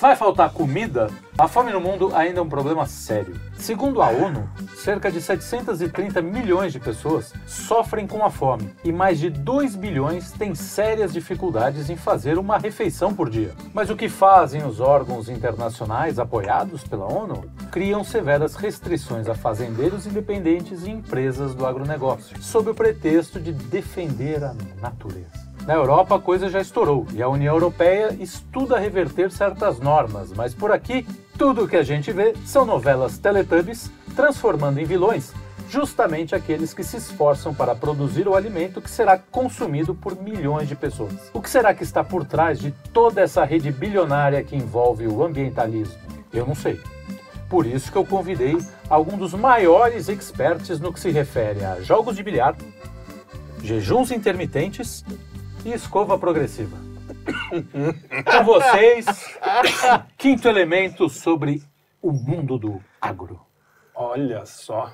Vai faltar comida? A fome no mundo ainda é um problema sério. Segundo a ONU, cerca de 730 milhões de pessoas sofrem com a fome e mais de 2 bilhões têm sérias dificuldades em fazer uma refeição por dia. Mas o que fazem os órgãos internacionais apoiados pela ONU? Criam severas restrições a fazendeiros independentes e empresas do agronegócio, sob o pretexto de defender a natureza. Na Europa a coisa já estourou e a União Europeia estuda reverter certas normas, mas por aqui tudo o que a gente vê são novelas Teletubbies transformando em vilões justamente aqueles que se esforçam para produzir o alimento que será consumido por milhões de pessoas. O que será que está por trás de toda essa rede bilionária que envolve o ambientalismo? Eu não sei. Por isso que eu convidei alguns dos maiores experts no que se refere a jogos de bilhar, jejuns intermitentes e escova progressiva. Com vocês, quinto elemento sobre o mundo do agro. Olha só.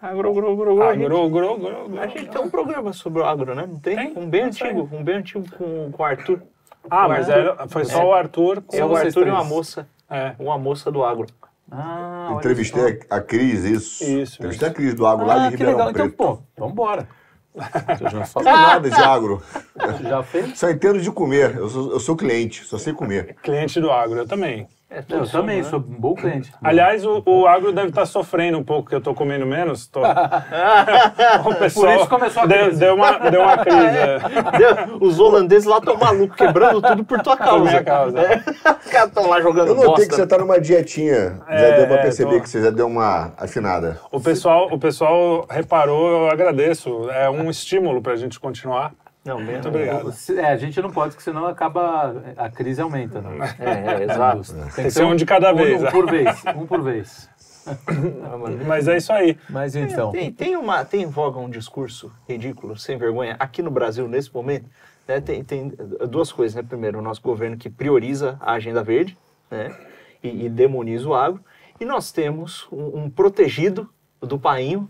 Agro, agro, agro, agro. A gente- Agro, agro, agro, agro. A gente tem um programa sobre o agro, né? Não tem? Tem, Um bem antigo, um bem antigo com, com o Arthur. Ah, mas era, foi só o Arthur. com- É o Arthur e uma três. moça. É. Uma moça do agro. Ah, Entrevistei só. a, a Cris, isso. Isso, Entrevistei isso. a Cris do Agro lá Ah, de que Ribeirão legal. Então, Preto. pô, vambora. Você já nada de agro. Já fez? Só entendo de comer. Eu sou, eu sou cliente, só sei comer. Cliente do agro, eu também. É, Eu também, né? sou um bom cliente. Aliás, o, o agro deve estar sofrendo um pouco, que eu tô comendo menos. Tô... o pessoal isso começou a deu, crise. deu uma, deu uma crise. é. Deu- Os holandeses lá estão malucos, quebrando tudo por tua causa. minha causa. É. Os caras estão lá jogando Eu notei bosta. que você tá numa dietinha. Já É, deu pra perceber tô. que você já deu uma afinada. O pessoal, o pessoal reparou, eu agradeço. É um estímulo pra gente continuar. Não, bem, Muito obrigado. Se- É, a gente não pode, porque senão acaba. A crise aumenta, né? É, é, exato. Tem que ser um de cada vez, Um, né? por vez. Um por vez. Mas é isso aí. Mas então. Tem, tem, uma, tem em voga um discurso ridículo, sem vergonha, aqui no Brasil, nesse momento. Né, tem, tem duas coisas, né? Primeiro, o nosso governo que prioriza a agenda verde né, e, e demoniza o agro. E nós temos um, um protegido do painho,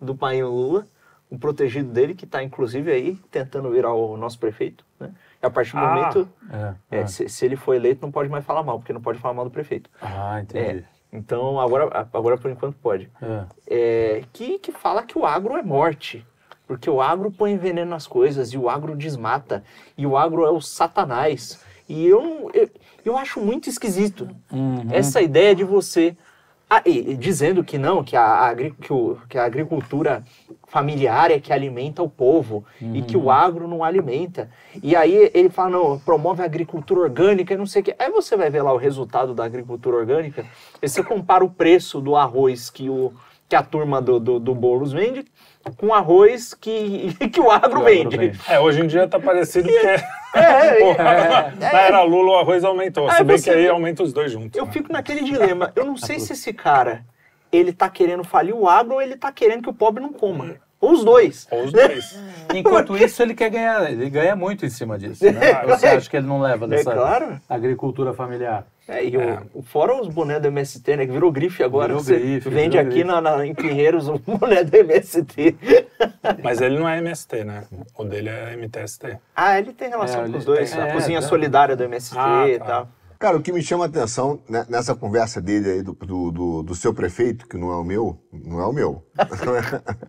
do painho Lula, um protegido dele que está, inclusive, aí tentando virar o nosso prefeito. Né? E a partir do Ah. momento, É, é, é. se, se ele for eleito, não pode mais falar mal, porque não pode falar mal do prefeito. Ah, É, entendi. então, agora, agora por enquanto pode É. é, que, que fala que o agro é morte. Porque o agro põe veneno nas coisas e o agro desmata. E o agro é o satanás. E eu, eu, eu acho muito esquisito Uhum. essa ideia de você. Ah, e- e dizendo que não, que a, agri- que, o- que a agricultura familiar é que alimenta o povo e que o agro não alimenta. E aí ele fala, não, promove a agricultura orgânica e não sei o quê. Aí você vai ver lá o resultado da agricultura orgânica, e você compara o preço do arroz que, o, que a turma do, do, do Boulos vende com arroz que, que o agro Que o agro vende. vende. É, hoje em dia tá parecido que é. É, Porra, é, Na era Lula o arroz aumentou. Se bem você que aí aumenta os dois juntos. Eu né? fico naquele dilema. Eu não sei se esse cara, ele tá querendo falir o agro ou ele tá querendo que o pobre não coma. Ou os dois. Ou os dois. Enquanto isso, ele quer ganhar, ele ganha muito em cima disso. Né? Ou Você acha que ele não leva dessa É claro. agricultura familiar? É, e o- o, fora os bonés do MST, né? Que virou grife agora. Virou você grife, vende aqui grife. na, na- em Pinheiros o boné do MST. Mas ele não é MST, né? O dele é MTST. Ah, ele tem relação É, com os dois. tem- a é, cozinha é. solidária do MST Ah, e tá. tal. Cara, o que me chama a atenção né, nessa conversa dele aí do, do, do- do seu prefeito, que não é o meu, não é o meu.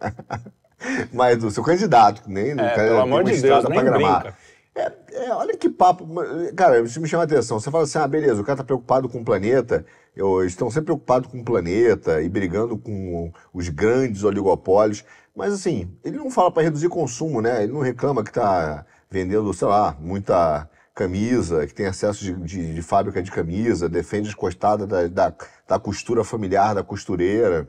Mas do seu candidato, que nem do É, cara pelo amor de Deus, pra nem gramar. brinca. É, é, olha que papo. Cara, isso me chama a atenção. Você fala assim, ah, beleza, o cara tá preocupado com o planeta, eu- eles estão sempre preocupados com o planeta e brigando com os grandes oligopólios. Mas assim, ele não fala para reduzir consumo, né? Ele não reclama que tá vendendo, sei lá, muita camisa, que tem acesso de, de- de fábrica de camisa, defende as costadas da, da, da costura familiar, da costureira.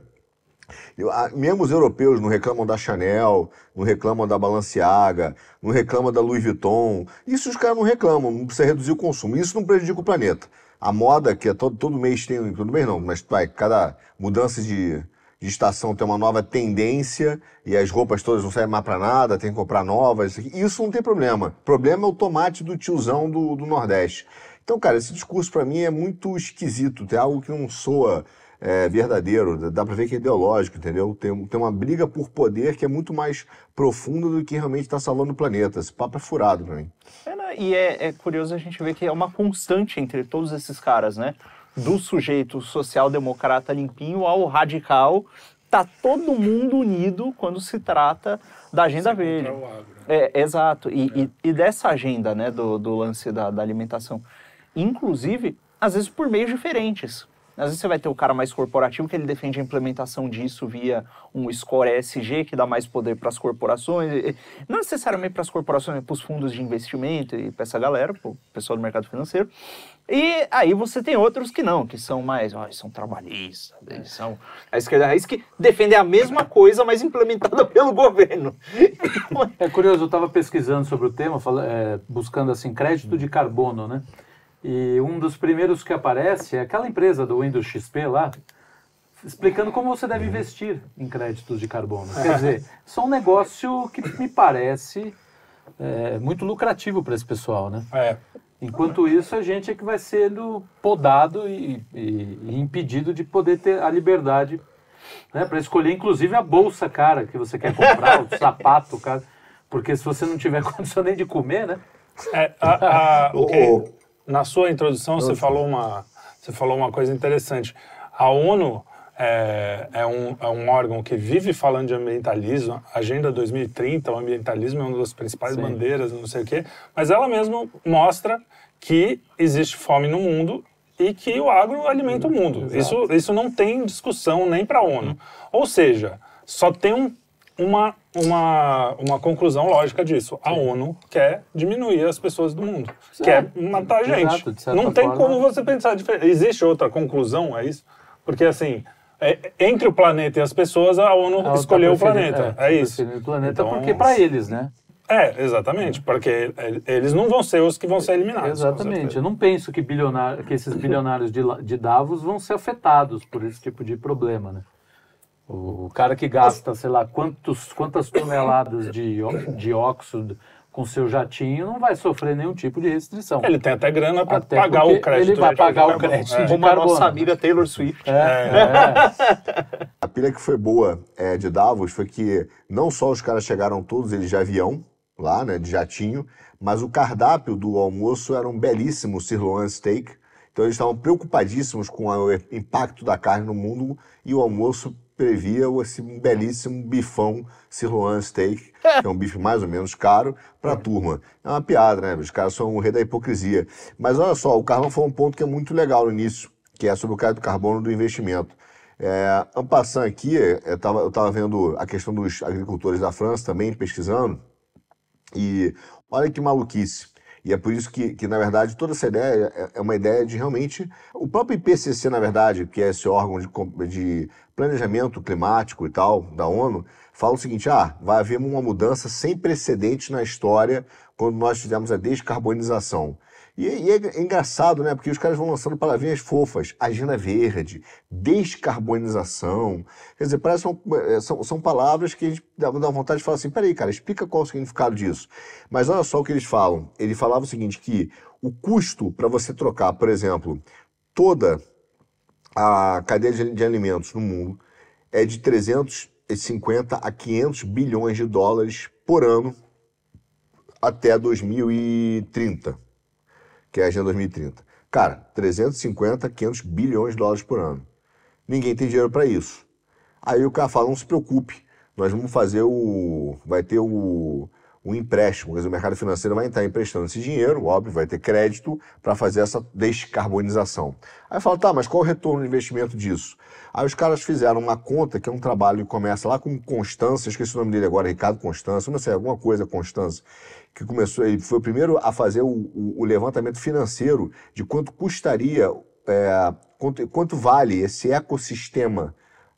Ah, Mesmo os europeus não reclamam da Chanel, não reclamam da Balenciaga, não reclamam da Louis Vuitton. Isso os caras não reclamam, não precisa reduzir o consumo. Isso não prejudica o planeta. A moda, que é todo, todo mês tem, todo mês não, mas vai, cada mudança de, de estação tem uma nova tendência e as roupas todas não servem mais para nada, tem que comprar novas. Isso não tem problema. O problema é o tomate do tiozão do, do Nordeste. Então, cara, esse discurso para mim é muito esquisito, tem algo que não soa é, verdadeiro, dá pra ver que é ideológico, entendeu? Tem, tem uma briga por poder que é muito mais profunda do que realmente tá salvando o planeta. Esse papo é furado pra mim. É, né? E é, é curioso a gente ver que é uma constante entre todos esses caras, né? Do sujeito social-democrata limpinho ao radical, tá todo mundo unido quando se trata da agenda verde. Contra o agro. É, exato. E, e- e dessa agenda, né, do, do lance da, da alimentação. Inclusive, às vezes por meios diferentes. Às vezes você vai ter o cara mais corporativo que ele defende a implementação disso via um score ESG que dá mais poder para as corporações. Não necessariamente para as corporações, mas para os fundos de investimento e para essa galera, para o pessoal do mercado financeiro. E aí você tem outros que não, que são mais, ó, são trabalhistas, eles são a esquerda raiz que defendem a mesma coisa, mas implementada pelo governo. É curioso, eu estava pesquisando sobre o tema, é, buscando assim crédito de carbono, né? E um dos primeiros que aparece é aquela empresa do Windows XP lá, explicando como você deve investir em créditos de carbono. Quer dizer, isso é um negócio que me parece é, muito lucrativo para esse pessoal, né? É. Enquanto isso, a gente é que vai sendo podado e, e- e impedido de poder ter a liberdade né, para escolher, inclusive, a bolsa cara que você quer comprar, o sapato cara. Porque se você não tiver condição nem de comer, né? É, a- a- o Ô, ô. Na sua introdução você falou uma você falou uma coisa interessante. A ONU é, é um, é um órgão que vive falando de ambientalismo. Agenda 2030, o ambientalismo é uma das principais Sim. bandeiras, não sei o quê. Mas ela mesma mostra que existe fome no mundo e que o agro alimenta o mundo. Isso, isso não tem discussão nem para a ONU. Ou seja, só tem um uma, uma, uma conclusão lógica disso. A ONU quer diminuir as pessoas do mundo. Quer matar a gente. Exato, Não tem forma. como você pensar diferente. Existe outra conclusão a isso? Porque, assim, é- entre o planeta e as pessoas, a ONU Ela tá escolheu o preferindo- planeta. tá É, isso. o planeta Então, porque para eles, né? É, exatamente. Porque eles não vão ser os que vão ser eliminados. Exatamente. Eu não penso que, bilionário, que esses bilionários de, de Davos vão ser afetados por esse tipo de problema, né? O cara que gasta, sei lá, quantos, quantas toneladas de, de óxido com seu jatinho não vai sofrer nenhum tipo de restrição. Ele tem até grana para pagar o crédito. ele vai de pagar o crédito É. de Como a nossa amiga Taylor Swift. É, é. A pilha que foi boa é, de Davos foi que não só os caras chegaram todos eles de avião, lá, né, de jatinho, mas o cardápio do almoço era um belíssimo sirloin steak. Então eles estavam preocupadíssimos com o impacto da carne no mundo e o almoço previa esse belíssimo bifão sirloin steak, que é um bife mais ou menos caro, para a turma. É uma piada, né? Os caras são o rei da hipocrisia. Mas olha só, o Carlão falou um ponto que é muito legal no início, que é sobre o crédito carbono do investimento. É, en passant aqui, eu tava, eu tava vendo a questão dos agricultores da França também, pesquisando, e olha que maluquice. E é por isso que, que, na verdade, toda essa ideia é- é uma ideia de realmente. O próprio IPCC, na verdade, que é esse órgão de, de planejamento climático e tal, da ONU, fala o seguinte: ah, vai haver uma mudança sem precedentes na história quando nós fizemos a descarbonização. E, e é engraçado, né? Porque os caras vão lançando palavrinhas fofas. Agenda verde, descarbonização. Quer dizer, parece um- eh, são, são palavras que a gente dá, vontade de falar assim, peraí, cara, explica qual o significado disso. Mas olha só o que eles falam. Ele falava o seguinte, que o custo para você trocar, por exemplo, toda a cadeia de, de alimentos no mundo é de 350 a 500 bilhões de dólares por ano até 2030 que é a Agenda 2030. Cara, 350, 500 bilhões de dólares por ano. Ninguém tem dinheiro para isso. Aí o cara fala, não se preocupe, nós vamos fazer o... vai ter o, o empréstimo, dizer, o mercado financeiro vai estar emprestando esse dinheiro, óbvio, vai ter crédito para fazer essa descarbonização. Aí fala, tá, mas qual o retorno de investimento disso? Aí os caras fizeram uma conta, que é um trabalho que começa lá com Constância, esqueci o nome dele agora, Ricardo Constância, não sei, alguma coisa Constância, que começou, ele foi o primeiro a fazer o, o- o levantamento financeiro de quanto custaria, é, quanto, quanto vale esse ecossistema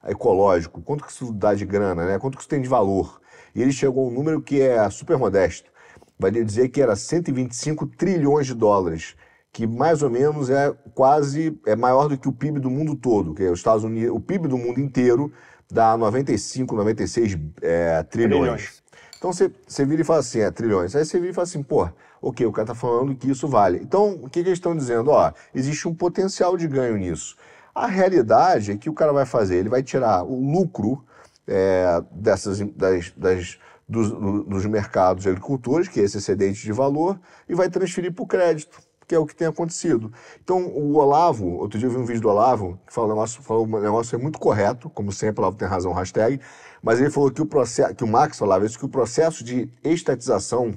ecológico, quanto que isso dá de grana, né? quanto que isso tem de valor. E ele chegou a um número que é super modesto. Vai dizer que era 125 trilhões de dólares, que mais ou menos é quase é maior do que o PIB do mundo todo, que é os Estados Unidos, o PIB do mundo inteiro dá 95, 96 é, trilhões. Trilhões. Então você, você vira e fala assim, é, trilhões. Aí você vira e fala assim, pô, ok, o cara tá falando que isso vale. Então, o que, que eles estão dizendo? Ó, existe um potencial de ganho nisso. A realidade é que o cara vai fazer, ele vai tirar o lucro é, dessas, das, das, dos, dos mercados de agricultores, que é esse excedente de valor, e vai transferir para o crédito, que é o que tem acontecido. Então, o Olavo, outro dia eu vi um vídeo do Olavo, que falou um negócio, falou um negócio muito correto, como sempre, o Olavo tem razão, hashtag, mas ele falou que o processo, que o Max falava isso, que o processo de estatização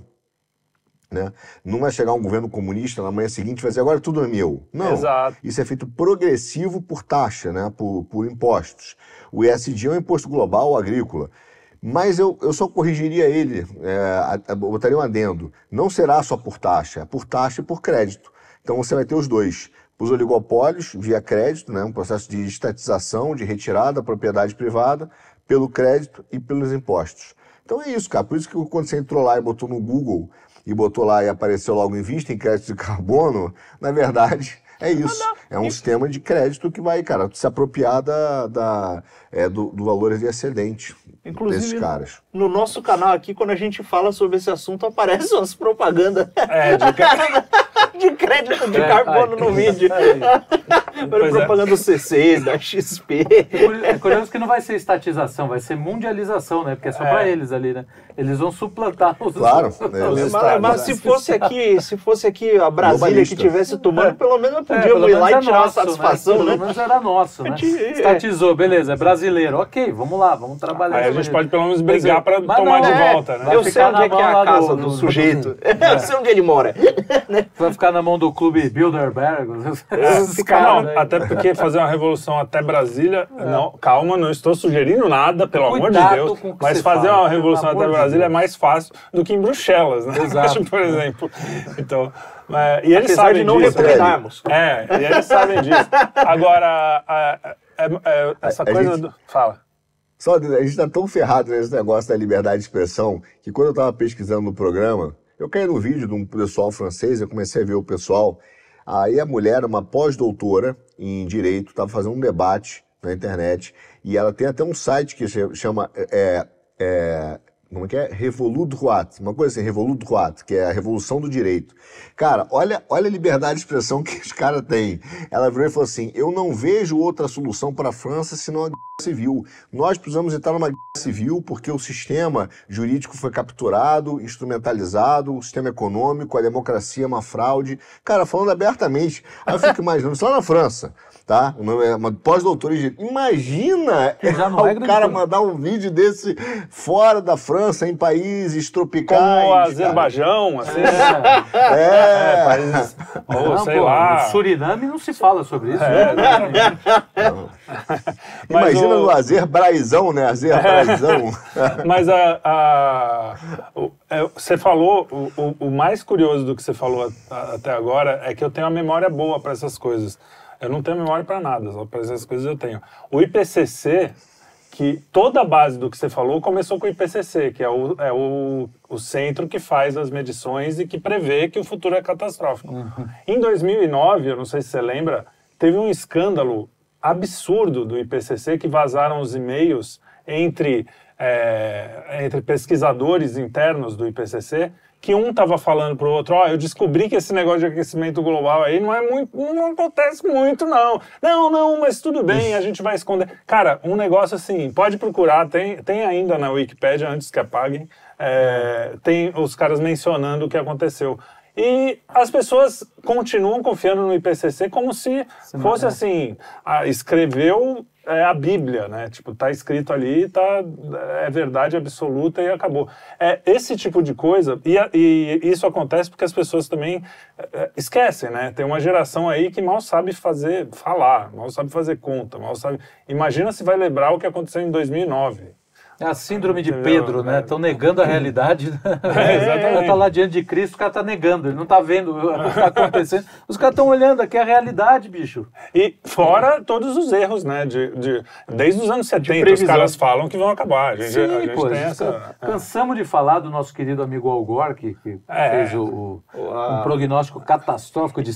né? Não vai chegar um governo comunista na manhã seguinte e vai dizer agora tudo é meu. Não. Exato. Isso é feito progressivo por taxa, né? por, por impostos. O ESG é um imposto global agrícola. Mas eu, eu só corrigiria ele, é, botaria um adendo. Não será só por taxa, é por taxa e por crédito. Então você vai ter os dois. Os oligopólios via crédito, né? um processo de estatização, de retirada da propriedade privada, pelo crédito e pelos impostos. Então é isso, cara. Por isso que quando você entrou lá e botou no Google e botou lá e apareceu logo em vista em crédito de carbono, na verdade é isso. É um sistema de crédito que vai, cara, se apropriar da, da é, do, do valor de excedente Inclusive, desses caras. no nosso canal aqui, quando a gente fala sobre esse assunto, aparecem umas propagandas É, de de crédito de É, carbono ai, no vídeo. Pois é. propaganda do C6, da XP. É curioso que não vai ser estatização, vai ser mundialização, né? Porque é só É. pra eles ali, né? Eles vão suplantar os Claro, os- né? Mas, se fosse aqui, se fosse aqui a Brasília que estivesse tomando, pelo menos É, podíamos pelo ir lá e é tirar uma nosso, satisfação, né? né? Pelo menos era nosso, né? A gente- é. Estatizou, beleza, é brasileiro. Ok, vamos lá, vamos trabalhar. Aí a gente pode pelo menos brigar pra mas tomar não, de é, volta, né? vai Eu sei ficar onde é na que é mão a casa do- do, do- sujeito. Eu sei onde ele mora. Vai ficar na mão do clube Bilderberg. esses caras Até porque fazer uma revolução até Brasília, não, calma, não estou sugerindo nada, pelo amor de Cuidado Deus. Mas fazer fala, uma revolução até Brasília é Deus. mais fácil do que em Bruxelas, né? Exato. por exemplo. Então, é, e eles Apesar sabem de não disso. repriminarmos. É, e eles sabem disso. Agora, a- é- é- essa A- a coisa gente- do. Fala. Só a gente está tão ferrado nesse negócio da liberdade de expressão que quando eu estava pesquisando no programa, eu caí no vídeo de um pessoal francês, eu comecei a ver o pessoal. Aí a mulher, uma pós-doutora em direito, estava fazendo um debate na internet e ela tem até um site que chama é, é, como é que é? Revolut Droit, uma coisa assim, Revolut Droit, que é a revolução do direito. Cara, olha, olha a liberdade de expressão que os caras têm. Ela virou e falou assim: eu não vejo outra solução para a França senão a guerra civil. Nós precisamos entrar numa guerra civil porque o sistema jurídico foi capturado, instrumentalizado, o sistema econômico, a democracia é uma fraude. Cara, falando abertamente, aí eu fico imaginando, só na França, tá? Uma, uma pós-doutora em direito. Imagina Que já não é o cara coisa. mandar um vídeo desse fora da França, em países tropicais. Como o cara. Azerbaijão, assim. É, É, países. Ou Não, sei pô, lá. no Suriname não se fala sobre isso. É, né? Mas Imagina o- no Azerbaijão, né? Azerbaijão. Mas a, a- o- é, você falou, o, o- o mais curioso do que você falou a- a- até agora é que eu tenho uma memória boa para essas coisas. Eu não tenho memória para nada, só para essas coisas eu tenho. O IPCC, que toda a base do que você falou começou com o IPCC, que é o, é o, o centro que faz as medições e que prevê que o futuro é catastrófico. Em 2009, eu não sei se você lembra, teve um escândalo absurdo do IPCC que vazaram os e-mails entre, é, entre pesquisadores internos do IPCC que um estava falando para o outro, ó, eu descobri que esse negócio de aquecimento global aí não é muito, não acontece muito não. Não, não, mas tudo bem, a gente vai esconder. Cara, um negócio assim, pode procurar, tem, tem ainda na Wikipédia antes que apaguem, é, tem os caras mencionando o que aconteceu. E as pessoas continuam confiando no IPCC como se fosse assim, ah, escreveu é, a Bíblia, né? Tipo, tá escrito ali, tá, é verdade absoluta e acabou. É esse tipo de coisa, e, e isso acontece porque as pessoas também é, é, esquecem, né? Tem uma geração aí que mal sabe fazer, falar, mal sabe fazer conta, mal sabe... Imagina se vai lembrar o que aconteceu em 2009. É a síndrome de? Pedro, né? Estão negando a realidade. É, exatamente. O cara tá lá diante de Cristo, o cara tá negando, ele não tá vendo o que tá acontecendo. Os caras estão olhando aqui a realidade, bicho. E fora todos os erros, né? De, de- desde os anos 70, os caras falam que vão acabar. A gente, Sim, a gente pô, tem a gente essa... can- cansamos de falar do nosso querido amigo Al Gore, que, que É. fez o, o- um prognóstico catastrófico de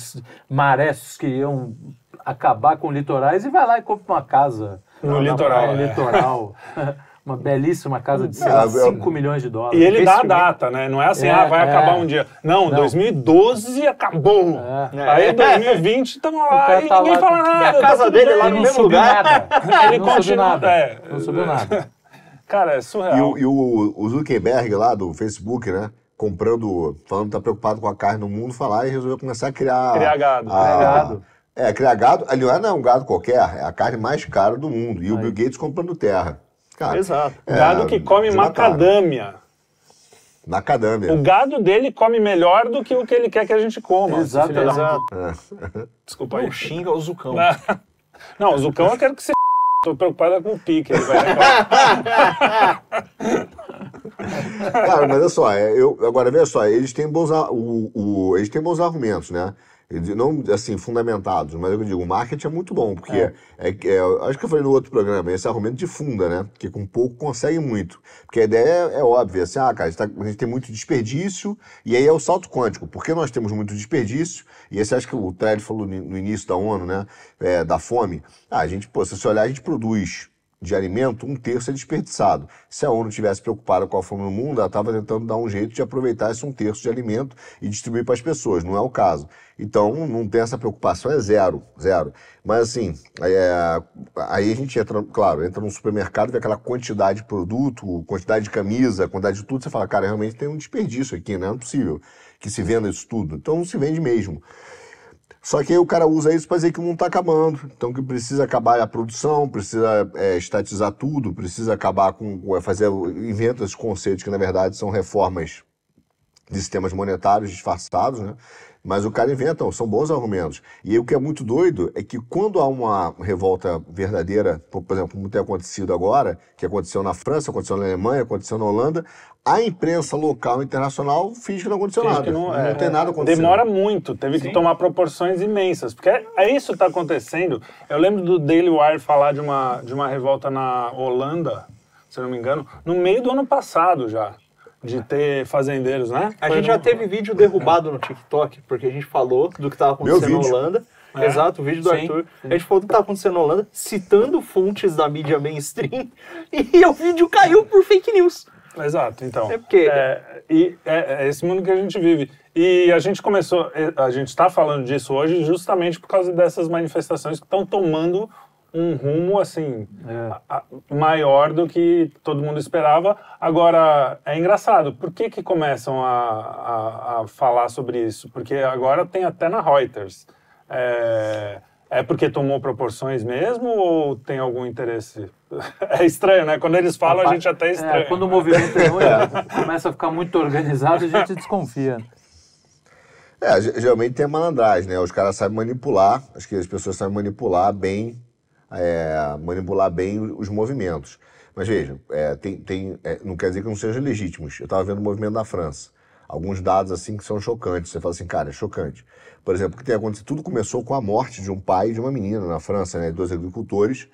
marés que iam acabar com litorais e vai lá e compra uma casa No na litoral, praia é. litoral. uma belíssima casa de, sei É, lá, eu- 5 milhões de dólares. E ele dá a data, né? Não é assim, É, ah, vai é. acabar um dia. Não, Não. 2012 acabou. É. Aí 2020 estamos lá e tá ninguém lá, fala e nada. a casa tá dele bem. lá no mesmo subiu lugar. nada. Ele não subiu continua- nada. é. Não subiu nada. Cara, é E, surreal. o, e o- o Zuckerberg lá do Facebook, né? Comprando, falando que tá preocupado com a carne no mundo, falar e resolveu começar a criar. Criar gado. a- Criar gado. É, criar gado. Ali não é um gado qualquer, é a carne mais cara do mundo. E o Aí. Bill Gates comprando terra. Cara, Exato. é, Gado que come macadâmia. Macadâmia. O gado dele come melhor do que o que ele quer que a gente coma. Exato, filho Exato. Desculpa aí. Não xinga o Zucão. Não, o Zucão eu quero que você. Tô preocupado com o pique. Ele vai Cara, mas olha só, é, eu, agora veja só, eles têm bons, a- o, o- eles têm bons argumentos, né? Não assim, fundamentados, mas eu digo, o marketing é muito bom, porque é. que- é, eu acho que eu falei no outro programa, esse argumento de funda, né? Que com pouco consegue muito. Porque a ideia é, é óbvia, assim, ah, cara, a gente, tá- a gente tem muito desperdício, e aí é o salto quântico. Porque nós temos muito desperdício, e esse acho que o Ted falou no início da ONU, né? É, da fome. Ah, a gente, pô, se você olhar, a gente produz de alimento, um terço é desperdiçado. Se a ONU tivesse preocupada com a fome no mundo, ela estava tentando dar um jeito de aproveitar esse um terço de alimento e distribuir para as pessoas. Não é o caso. Então, não tem essa preocupação, é zero, zero. Mas assim, é, aí a gente entra, claro, entra num supermercado, vê aquela quantidade de produto, quantidade de camisa, quantidade de tudo, você fala, cara, realmente tem um desperdício aqui, né? Não é possível que se venda isso tudo. Então, não se vende mesmo. Só que aí o cara usa isso para dizer que o mundo está acabando. Então que precisa acabar a produção, precisa é, estatizar tudo, precisa acabar com. é, fazer. inventa esses conceitos que na verdade são reformas de sistemas monetários disfarçados, né? Mas o cara inventa, são bons argumentos. E aí, o que é muito doido é que quando há uma revolta verdadeira, por exemplo, como tem acontecido agora, que aconteceu na França, aconteceu na Alemanha, aconteceu na Holanda, a imprensa local e internacional finge que não aconteceu Finge nada. não, é, tem nada acontecendo. Demora muito, teve que tomar proporções imensas. Porque é, é isso que está acontecendo. Eu lembro do Daily Wire falar de uma, de uma revolta na Holanda, se eu não me engano, no meio do ano passado já. De ter fazendeiros, né? A Foi gente já teve vídeo derrubado no TikTok, porque a gente falou do que estava acontecendo na. Holanda. É. Exato, o vídeo do Sim, Arthur. sim. A gente falou do que estava acontecendo na Holanda, citando fontes da mídia mainstream, e o vídeo caiu por fake news. Exato, então. É porque- É, e é, é esse mundo que a gente vive. E a gente começou, a gente está falando disso hoje justamente por causa dessas manifestações que estão tomando um rumo assim É. a- a- maior do que todo mundo esperava. Agora é engraçado. Por que que começam a, a, a falar sobre isso? Porque agora tem até na Reuters. É, é porque tomou proporções mesmo ou tem algum interesse? É estranho, né? Quando eles falam, a gente até É, estranha. quando o movimento é muito, começa a ficar muito organizado, a gente desconfia. É, ge- geralmente tem a malandragem, né? Os caras sabem manipular, acho que as pessoas sabem manipular bem, é, manipular bem os movimentos. Mas veja, é, tem, tem, é, não quer dizer que não sejam legítimos. Eu estava vendo o movimento da França. Alguns dados assim que são chocantes. Você fala assim, cara, é chocante. Por exemplo, o que tem acontecido? Tudo começou com a morte de um pai e de uma menina na França, né? Dois agricultores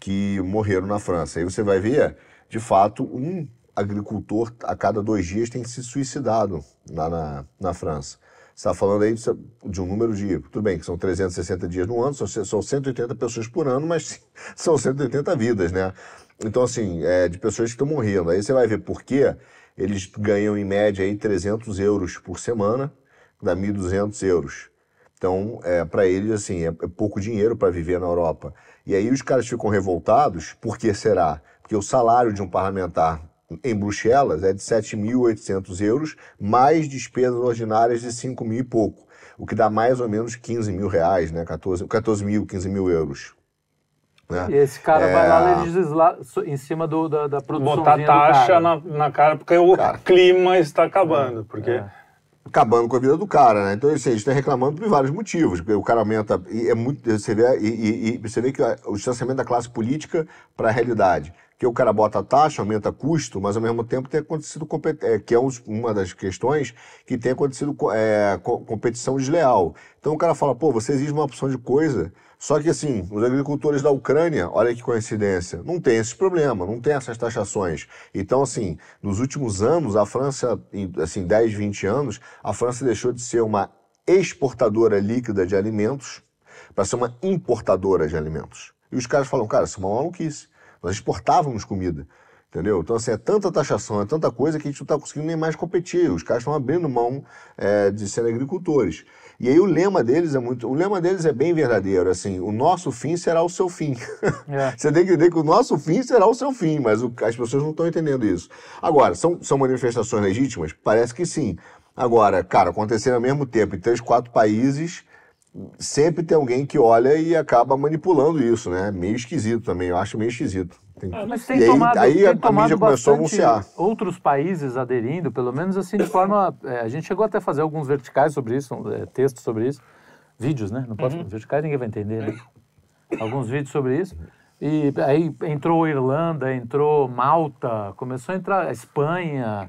que morreram na França. Aí você vai ver, de fato, um agricultor a cada dois dias tem se suicidado lá na, na França. Está falando aí de, um número de. Tudo bem que são 360 dias no ano, são 180 pessoas por ano, mas são 180 vidas, né? Então, assim, é, de pessoas que estão morrendo. Aí você vai ver por quê eles ganham em média aí 300 euros por semana, dá 1.200 euros. Então, é, para eles, assim, é, é pouco dinheiro para viver na Europa. E aí os caras ficam revoltados, por que será? Porque o salário de um parlamentar em Bruxelas é de 7.800 euros, mais despesas ordinárias de 5 mil e pouco, o que dá mais ou menos 15 mil reais, né? 14, 14 mil, 15 mil euros. Né? E esse cara É. vai lá legislar so- em cima do, da, da produção botar taxa cara. na, na cara porque o Cara. clima está acabando. Porque É. acabando com a vida do cara, né? Então, assim, a gente está reclamando por vários motivos. Porque o cara aumenta. E é muito. Você vê, e, e- e você vê que o distanciamento da classe política para a realidade. Que o cara bota taxa, aumenta custo, mas ao mesmo tempo tem acontecido é, que é uma das questões que tem acontecido co- é, co- competição desleal. Então o cara fala, pô, você exige uma opção de coisa. Só que assim, os agricultores da Ucrânia, olha que coincidência, não tem esse problema, não tem essas taxações. Então, assim, nos últimos anos, a França, assim, 10, 20 anos, a França deixou de ser uma exportadora líquida de alimentos para ser uma importadora de alimentos. E os caras falam, cara, isso é uma maluquice. Nós exportávamos comida. Entendeu? Então, assim, é tanta taxação, é tanta coisa que a gente não está conseguindo nem mais competir. Os caras estão abrindo mão é, de serem agricultores. E aí o lema deles é muito. O lema deles é bem verdadeiro, assim, o nosso fim será o seu fim. É. Você tem que entender que o nosso fim será o seu fim, mas o- as pessoas não estão entendendo isso. Agora, são, são manifestações legítimas? Parece que sim. Agora, cara, acontecer ao mesmo tempo em três, quatro países, sempre tem alguém que olha e acaba manipulando isso, né? Meio esquisito também, eu acho meio esquisito. Tem- Mas tem E aí- tomado, aí tem a- a mídia começou a anunciar. outros países aderindo, pelo menos assim, de forma... é, a gente chegou até a fazer alguns verticais sobre isso, é, textos sobre isso, vídeos, né? Não pode Uhum. verticais, ninguém vai entender, né? Alguns vídeos sobre isso. E aí entrou Irlanda, entrou Malta, começou a entrar a Espanha,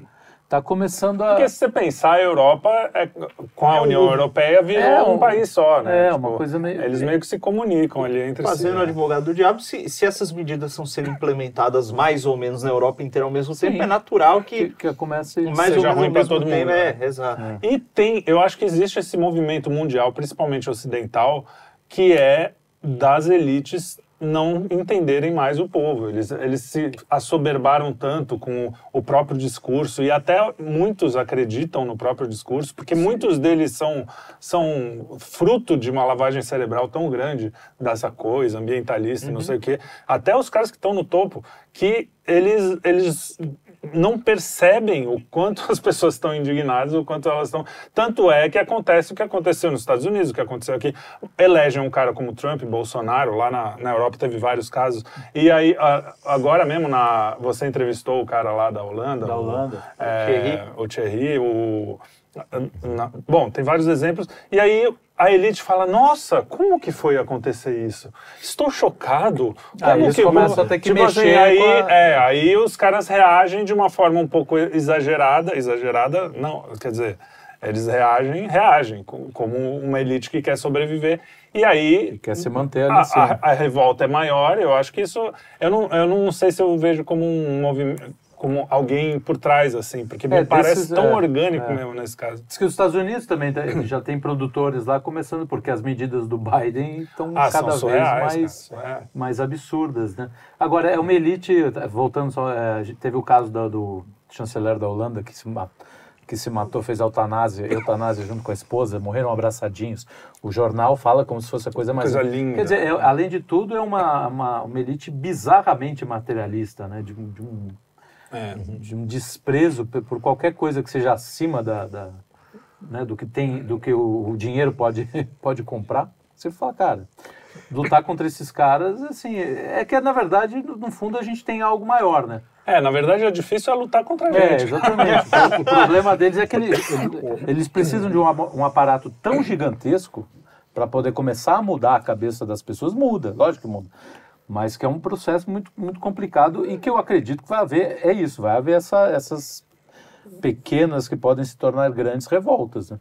tá começando a... Porque se você pensar, a Europa, é- com a União Europeia, virou É um, um- país só, né? é, uma coisa meio- Eles meio que se comunicam ali entre Fazendo si. o né? advogado do diabo, se, se essas medidas estão sendo implementadas mais ou menos na Europa inteira ao mesmo tempo, Sim. é natural que, que, que comece... mais seja ou menos ruim mesmo todo tempo. mundo, É, né? exato. E tem, eu acho que existe esse movimento mundial, principalmente ocidental, que é das elites não entenderem mais o povo. Eles, eles se assoberbaram tanto com o próprio discurso e até muitos acreditam no próprio discurso, porque muitos deles são, são fruto de uma lavagem cerebral tão grande dessa coisa ambientalista, e não sei o quê. Até os caras que estão no topo, que eles, eles não percebem o quanto as pessoas estão indignadas, o quanto elas estão. Tanto é que acontece o que aconteceu nos Estados Unidos, o que aconteceu aqui. Elegem um cara como Trump, Bolsonaro, lá na, na Europa teve vários casos. E aí, a- agora mesmo, na, você entrevistou o cara lá da Holanda. Da o- Holanda. é, Thierry. o Thierry, o. na- bom, tem vários exemplos. E aí a elite fala: Nossa, como que foi acontecer isso? Estou chocado. Aí Como eles que começam a ter que tipo mexer Assim, aí, a- é, aí os caras reagem de uma forma um pouco exagerada. Exagerada, não, quer dizer, eles reagem, reagem, co- como uma elite que quer sobreviver. E aí Quer se manter ali a, a- a revolta é maior, eu acho que isso. Eu não, eu não sei se eu vejo como um movimento. Como alguém por trás, assim, porque me É, parece desses- tão é, orgânico é. mesmo nesse caso. Diz que os Estados Unidos também tá- já tem produtores lá começando, porque as medidas do Biden estão Ah, cada vez surreais, mais, cara, mais absurdas, né? Agora, é uma elite, voltando só, é, teve o caso da- do chanceler da Holanda que se, ma- que se matou, fez eutanásia, eutanásia junto com a esposa, morreram abraçadinhos. O jornal fala como se fosse a coisa mais... Coisa linda. Quer dizer, é- além de tudo, é uma, uma, uma elite bizarramente materialista, né? De, de um É. de um desprezo por qualquer coisa que seja acima da, da- né, do que tem, do que o, o dinheiro pode, pode comprar. Você fala, cara, lutar contra esses caras, assim, é que na verdade, no fundo, a gente tem algo maior, né? É, na verdade, o difícil é lutar contra a É, gente. exatamente. o problema deles é que eles, eles precisam de um, um aparato tão gigantesco para poder começar a mudar a cabeça das pessoas. Muda, lógico que muda. Mas que é um processo muito, muito complicado e que eu acredito que vai haver, é isso, vai haver essa, essas pequenas que podem se tornar grandes revoltas. Né?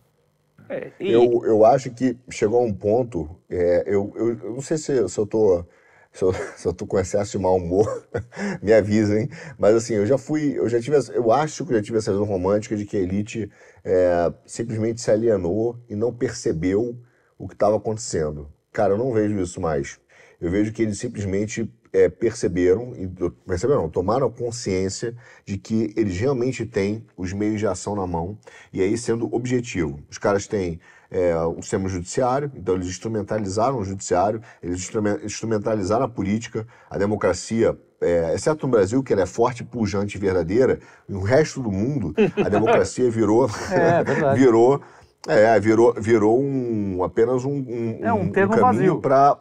É, e- Eu, eu acho que chegou a um ponto, é, eu, eu, eu não sei se, se eu tô se eu, se eu tô com excesso de mau humor, me avisem. Mas assim, eu já fui, eu já tive, essa- eu acho que eu já tive essa visão romântica de que a elite é, simplesmente se alienou e não percebeu o que estava acontecendo. Cara, eu não vejo isso mais. Eu vejo que eles simplesmente é, perceberam, e- perceberam, tomaram consciência de que eles realmente têm os meios de ação na mão, e aí sendo objetivo. Os caras têm é, um sistema judiciário, então eles instrumentalizaram o judiciário, eles instrumen- instrumentalizaram a política, a democracia, é, exceto no Brasil, que ela é forte, pujante e verdadeira, no resto do mundo, a democracia virou. É, verdade. virou. É, virou, virou um, apenas um, um, É, um termo caminho para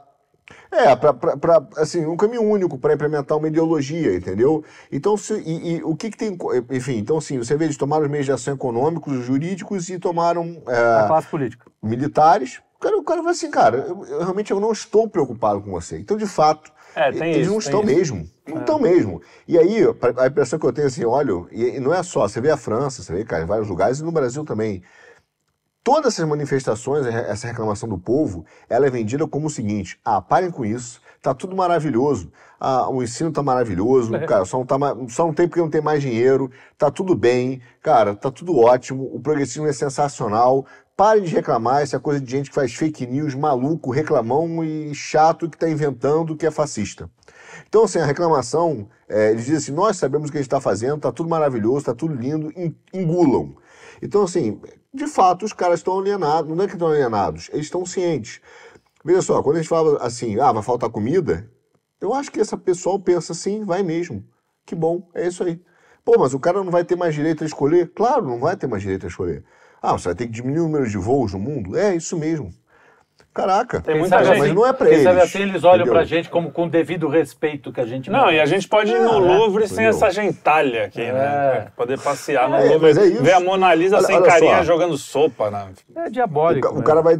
é, para assim, um caminho único para implementar uma ideologia, entendeu? Então, se, e, e o que, que tem. Enfim, então, assim, você vê, eles tomaram os meios de ação econômicos, jurídicos e tomaram A é, classe política. militares. O cara, o cara vai assim, cara, eu, eu realmente eu não estou preocupado com você. Então, de fato, É, eles isso, não estão isso. mesmo. Não estão mesmo. E aí, a impressão que eu tenho assim, olha, e, e não é só, você vê a França, você vê, cara, em vários lugares, e no Brasil também. Todas essas manifestações, essa reclamação do povo, ela é vendida como o seguinte: ah, parem com isso, tá tudo maravilhoso, ah, o ensino tá maravilhoso, cara, só não, tá, só não tem porque não tem mais dinheiro, tá tudo bem, cara, tá tudo ótimo, o progressismo é sensacional, Parem de reclamar, essa coisa de gente que faz fake news, maluco, reclamão e chato que está inventando que é fascista. Então, assim, a reclamação, é, eles dizem assim, nós sabemos o que a gente está fazendo, está tudo maravilhoso, está tudo lindo, engulam. Então, assim, de fato, os caras estão alienados, não é que estão alienados, eles estão cientes. Veja só, quando a gente fala assim, ah, vai faltar comida, eu acho que essa pessoa pensa assim, vai mesmo. Que bom, é isso aí. Pô, mas o cara não vai ter mais direito a escolher? Claro, não vai ter mais direito a escolher. Ah, você vai ter que diminuir o número de voos no mundo? É, isso mesmo. Caraca, Tem muita gente, mas não é pra eles. sabe assim eles olham entendeu? pra gente como com devido respeito que a gente Não, e a gente pode ir no É, Louvre sem entendeu? essa gentalha aqui, É. né? Poder passear no É, Louvre, mas é isso. ver a Mona Lisa Olha- sem olha carinha só. jogando sopa. Né? é O, diabólico. ca- o né? cara vai.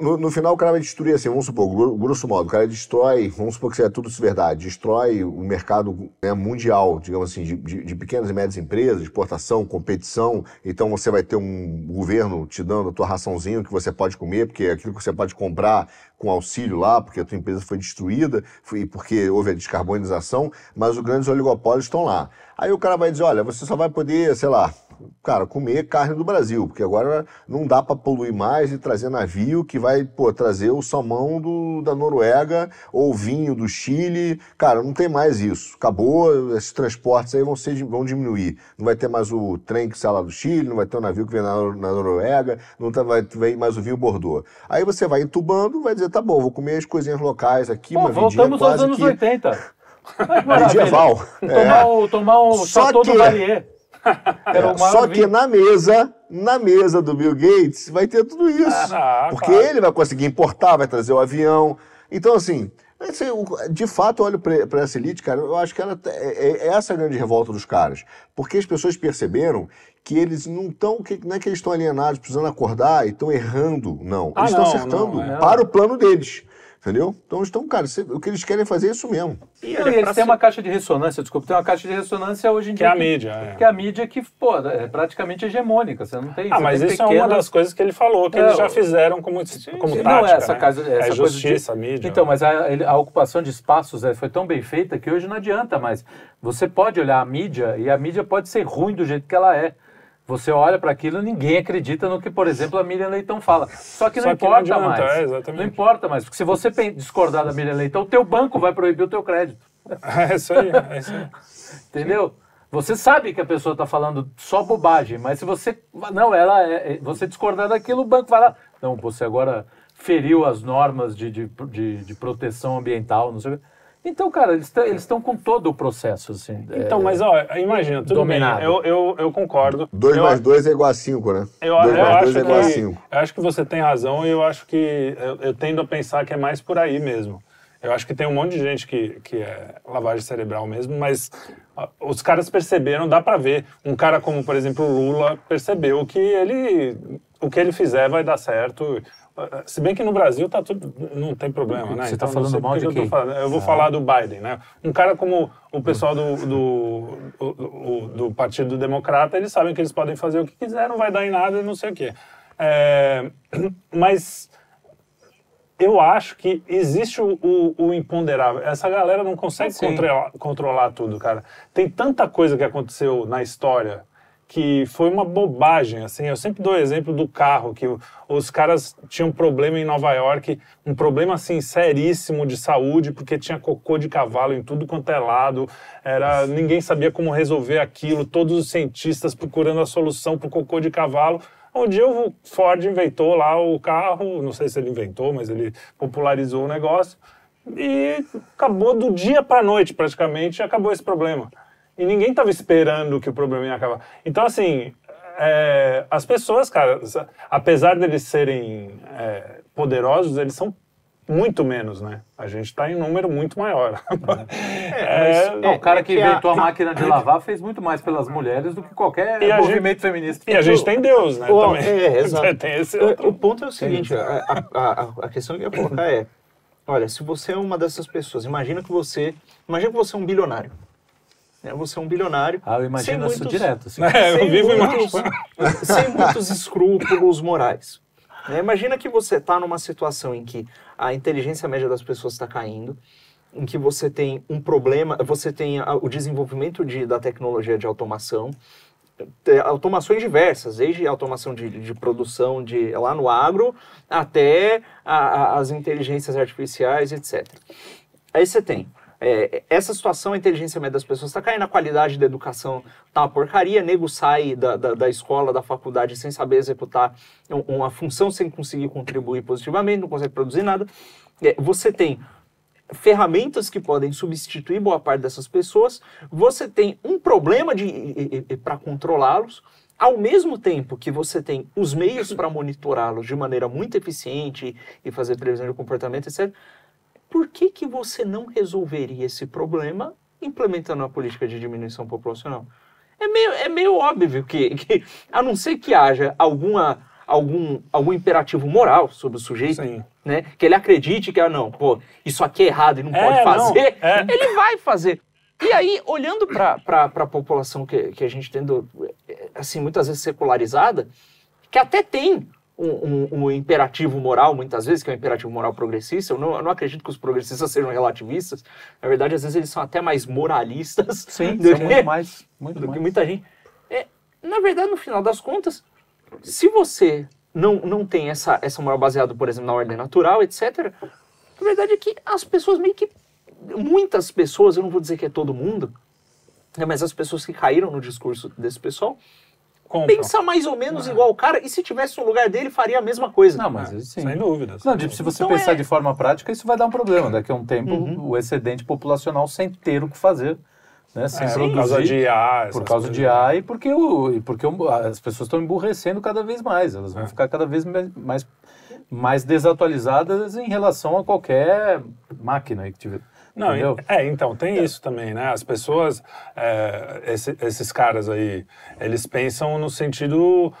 No, no final, o cara vai destruir, assim, vamos supor, gro- grosso modo, o cara destrói, vamos supor que seja tudo isso verdade, destrói o mercado né, mundial, digamos assim, de, de- de pequenas e médias empresas, exportação, competição. Então você vai ter um governo te dando a tua raçãozinho que você pode comer, porque é aquilo que você pode comprar com auxílio lá, porque a tua empresa foi destruída, foi porque houve a descarbonização, mas os grandes oligopólios estão lá. Aí o cara vai dizer, olha, você só vai poder, sei lá, cara, comer carne do Brasil, porque agora não dá para poluir mais e trazer navio que vai, pô, trazer o salmão do, da Noruega ou o vinho do Chile. Cara, não tem mais isso. Acabou, esses transportes aí vão, ser, vão diminuir. Não vai ter mais o trem que sai lá do Chile, não vai ter o navio que vem na, na Noruega, não tá, vai ter mais o vinho Bordeaux. Aí você vai entubando, vai dizer, tá bom, vou comer as coisinhas locais aqui, Pô, uma vidinha voltamos aos quase anos que 80. Ai, que maravilha. medieval. Tomar o, tomar o Só Chateau que- do Valier. Maior Só que na mesa, na mesa do Bill Gates, vai ter tudo isso. Ah, porque claro. ele vai conseguir importar, vai trazer o avião. Então, assim, de fato, eu olho para essa elite, cara, eu acho que ela, é, é essa a grande revolta dos caras. Porque as pessoas perceberam que eles não estão, não é que eles estão alienados, precisando acordar e estão errando, não. Ah, Eles estão acertando não, é. para o plano deles. Entendeu? Então, estão, cara, o que eles querem fazer é isso mesmo. E olha, e eles têm ser- uma caixa de ressonância, desculpa, tem uma caixa de ressonância hoje em Que dia. é a mídia. é. Que é a mídia que, pô, é praticamente hegemônica. Você não tem. Ah, mas tem isso é uma das coisas que ele falou, que É, eles já fizeram como, como tática, não, essa, né? casa, essa é coisa justiça, de... mídia. Então, mas a, a ocupação de espaços é, foi tão bem feita que hoje não adianta mais. Você pode olhar a mídia e a mídia pode ser ruim do jeito que ela é. Você olha para aquilo e ninguém acredita no que, por exemplo, a Miriam Leitão fala. Só que não Só que não importa adianta, mais. é. Não importa mais. Porque se você discordar da Miriam Leitão, o teu banco vai proibir o teu crédito. É isso aí, é isso aí. Entendeu? Você sabe que a pessoa está falando só bobagem, mas se você. Não, ela é. é- Você discordar daquilo, o banco vai lá. Não, você agora feriu as normas de, de, de, de proteção ambiental, não sei o quê. Então, cara, eles tão- eles estão com todo o processo, assim. Então, é, mas ó, imagina, tudo dominado. bem, eu, eu, eu concordo. 2 eu, mais 2 é igual a 5, né? Eu, 2 eu mais acho 2 é igual a que, 5. eu acho que você tem razão e eu acho que eu, eu tendo a pensar que é mais por aí mesmo. Eu acho que tem um monte de gente que, que é lavagem cerebral mesmo, mas os caras perceberam, dá pra ver. Um cara como, por exemplo, o Lula percebeu que ele, o que ele fizer vai dar certo. Ah, Se bem que no Brasil tá tudo, não tem problema, né? Você tá não falando mal de eu quem? falando. Eu vou falar do Biden, né? Um cara como o pessoal do, do, do, do- do Partido Democrata, eles sabem que eles podem fazer o que quiser, não vai dar em nada, não sei o quê. É, mas eu acho que existe o, o- o imponderável. Essa galera não consegue controlar, controlar tudo, cara. Tem tanta coisa que aconteceu na história que foi uma bobagem, assim. Eu sempre dou o exemplo do carro, que os caras tinham um problema em Nova York, um problema, assim, seríssimo de saúde, porque tinha cocô de cavalo em tudo quanto é lado, era, ninguém sabia como resolver aquilo, todos os cientistas procurando a solução para o cocô de cavalo. Um dia o Ford inventou lá o carro, não sei se ele inventou, mas ele popularizou o negócio e acabou do dia para a noite praticamente, acabou esse problema. E ninguém estava esperando que o problema ia acabar. Então, assim, é, as pessoas, cara, apesar deles serem é, poderosos, eles são muito menos, né? A gente está em número muito maior. É, Não, o cara é que que a- inventou a máquina de lavar fez muito mais pelas mulheres do que qualquer E movimento feminista. e a gente tem Deus, né? Ó, também. é, exato. tem esse O- outro. O ponto é o seguinte, a, a, a- a questão que eu ia colocar é, olha, se você é uma dessas pessoas, imagina que você, imagina que você é um bilionário. Né? Você é um bilionário. Ah, eu imagino sem isso muitos- direto. Assim. É, eu sem vivo muitos, sem muitos escrúpulos morais. Né? Imagina que você está numa situação em que a inteligência média das pessoas está caindo, em que você tem um problema, você tem o desenvolvimento de, da tecnologia de automação, automações diversas, desde automação de, de produção de lá no agro até a, a, as inteligências artificiais, etc. Aí você tem é, essa situação, a inteligência média das pessoas está caindo, a qualidade da educação tá uma porcaria, nego sai da, da, da escola, da faculdade sem saber executar uma função, sem conseguir contribuir positivamente, não consegue produzir nada. É, você tem ferramentas que podem substituir boa parte dessas pessoas, você tem um problema de para controlá-los, ao mesmo tempo que você tem os meios para monitorá-los de maneira muito eficiente e fazer previsão de comportamento, etc por que, que você não resolveria esse problema implementando uma política de diminuição populacional? É meio, é meio óbvio que, que, a não ser que haja alguma, algum, algum imperativo moral sobre o sujeito, Sim. né? Que ele acredite que, ah, não, pô, isso aqui é errado e não É, pode não, fazer, é. ele vai fazer. E aí, olhando para a população que, que a gente tendo, assim, muitas vezes secularizada, que até tem um, um- um imperativo moral, muitas vezes, que é um imperativo moral progressista. Eu não, eu não acredito que os progressistas sejam relativistas. Na verdade, às vezes eles são até mais moralistas Sim, do, são que, muito mais. Muito do que mais. muita gente. É, na verdade, no final das contas, se você não, não tem essa, essa moral baseada, por exemplo, na ordem natural, etc., a verdade é que as pessoas meio que. Muitas pessoas, eu não vou dizer que é todo mundo, né, mas as pessoas que caíram no discurso desse pessoal, Compram. pensa mais ou menos igual o cara, e se tivesse no lugar dele, faria a mesma coisa. Não, mas sim. Sem dúvidas. Não, tipo, se você Então pensar é- de forma prática, isso vai dar um problema. Daqui a um tempo, Uhum. o excedente populacional sem ter o que fazer, né? Sem É, produzir. por causa de IA. essas Por causa de coisas. IA e porque, o, e porque o- as pessoas estão emburrecendo cada vez mais. Elas vão É. ficar cada vez mais, mais desatualizadas em relação a qualquer máquina aí que tiver. Não, entendeu? é, então, tem isso também, né? As pessoas, é, esse- esses caras aí, eles pensam no sentido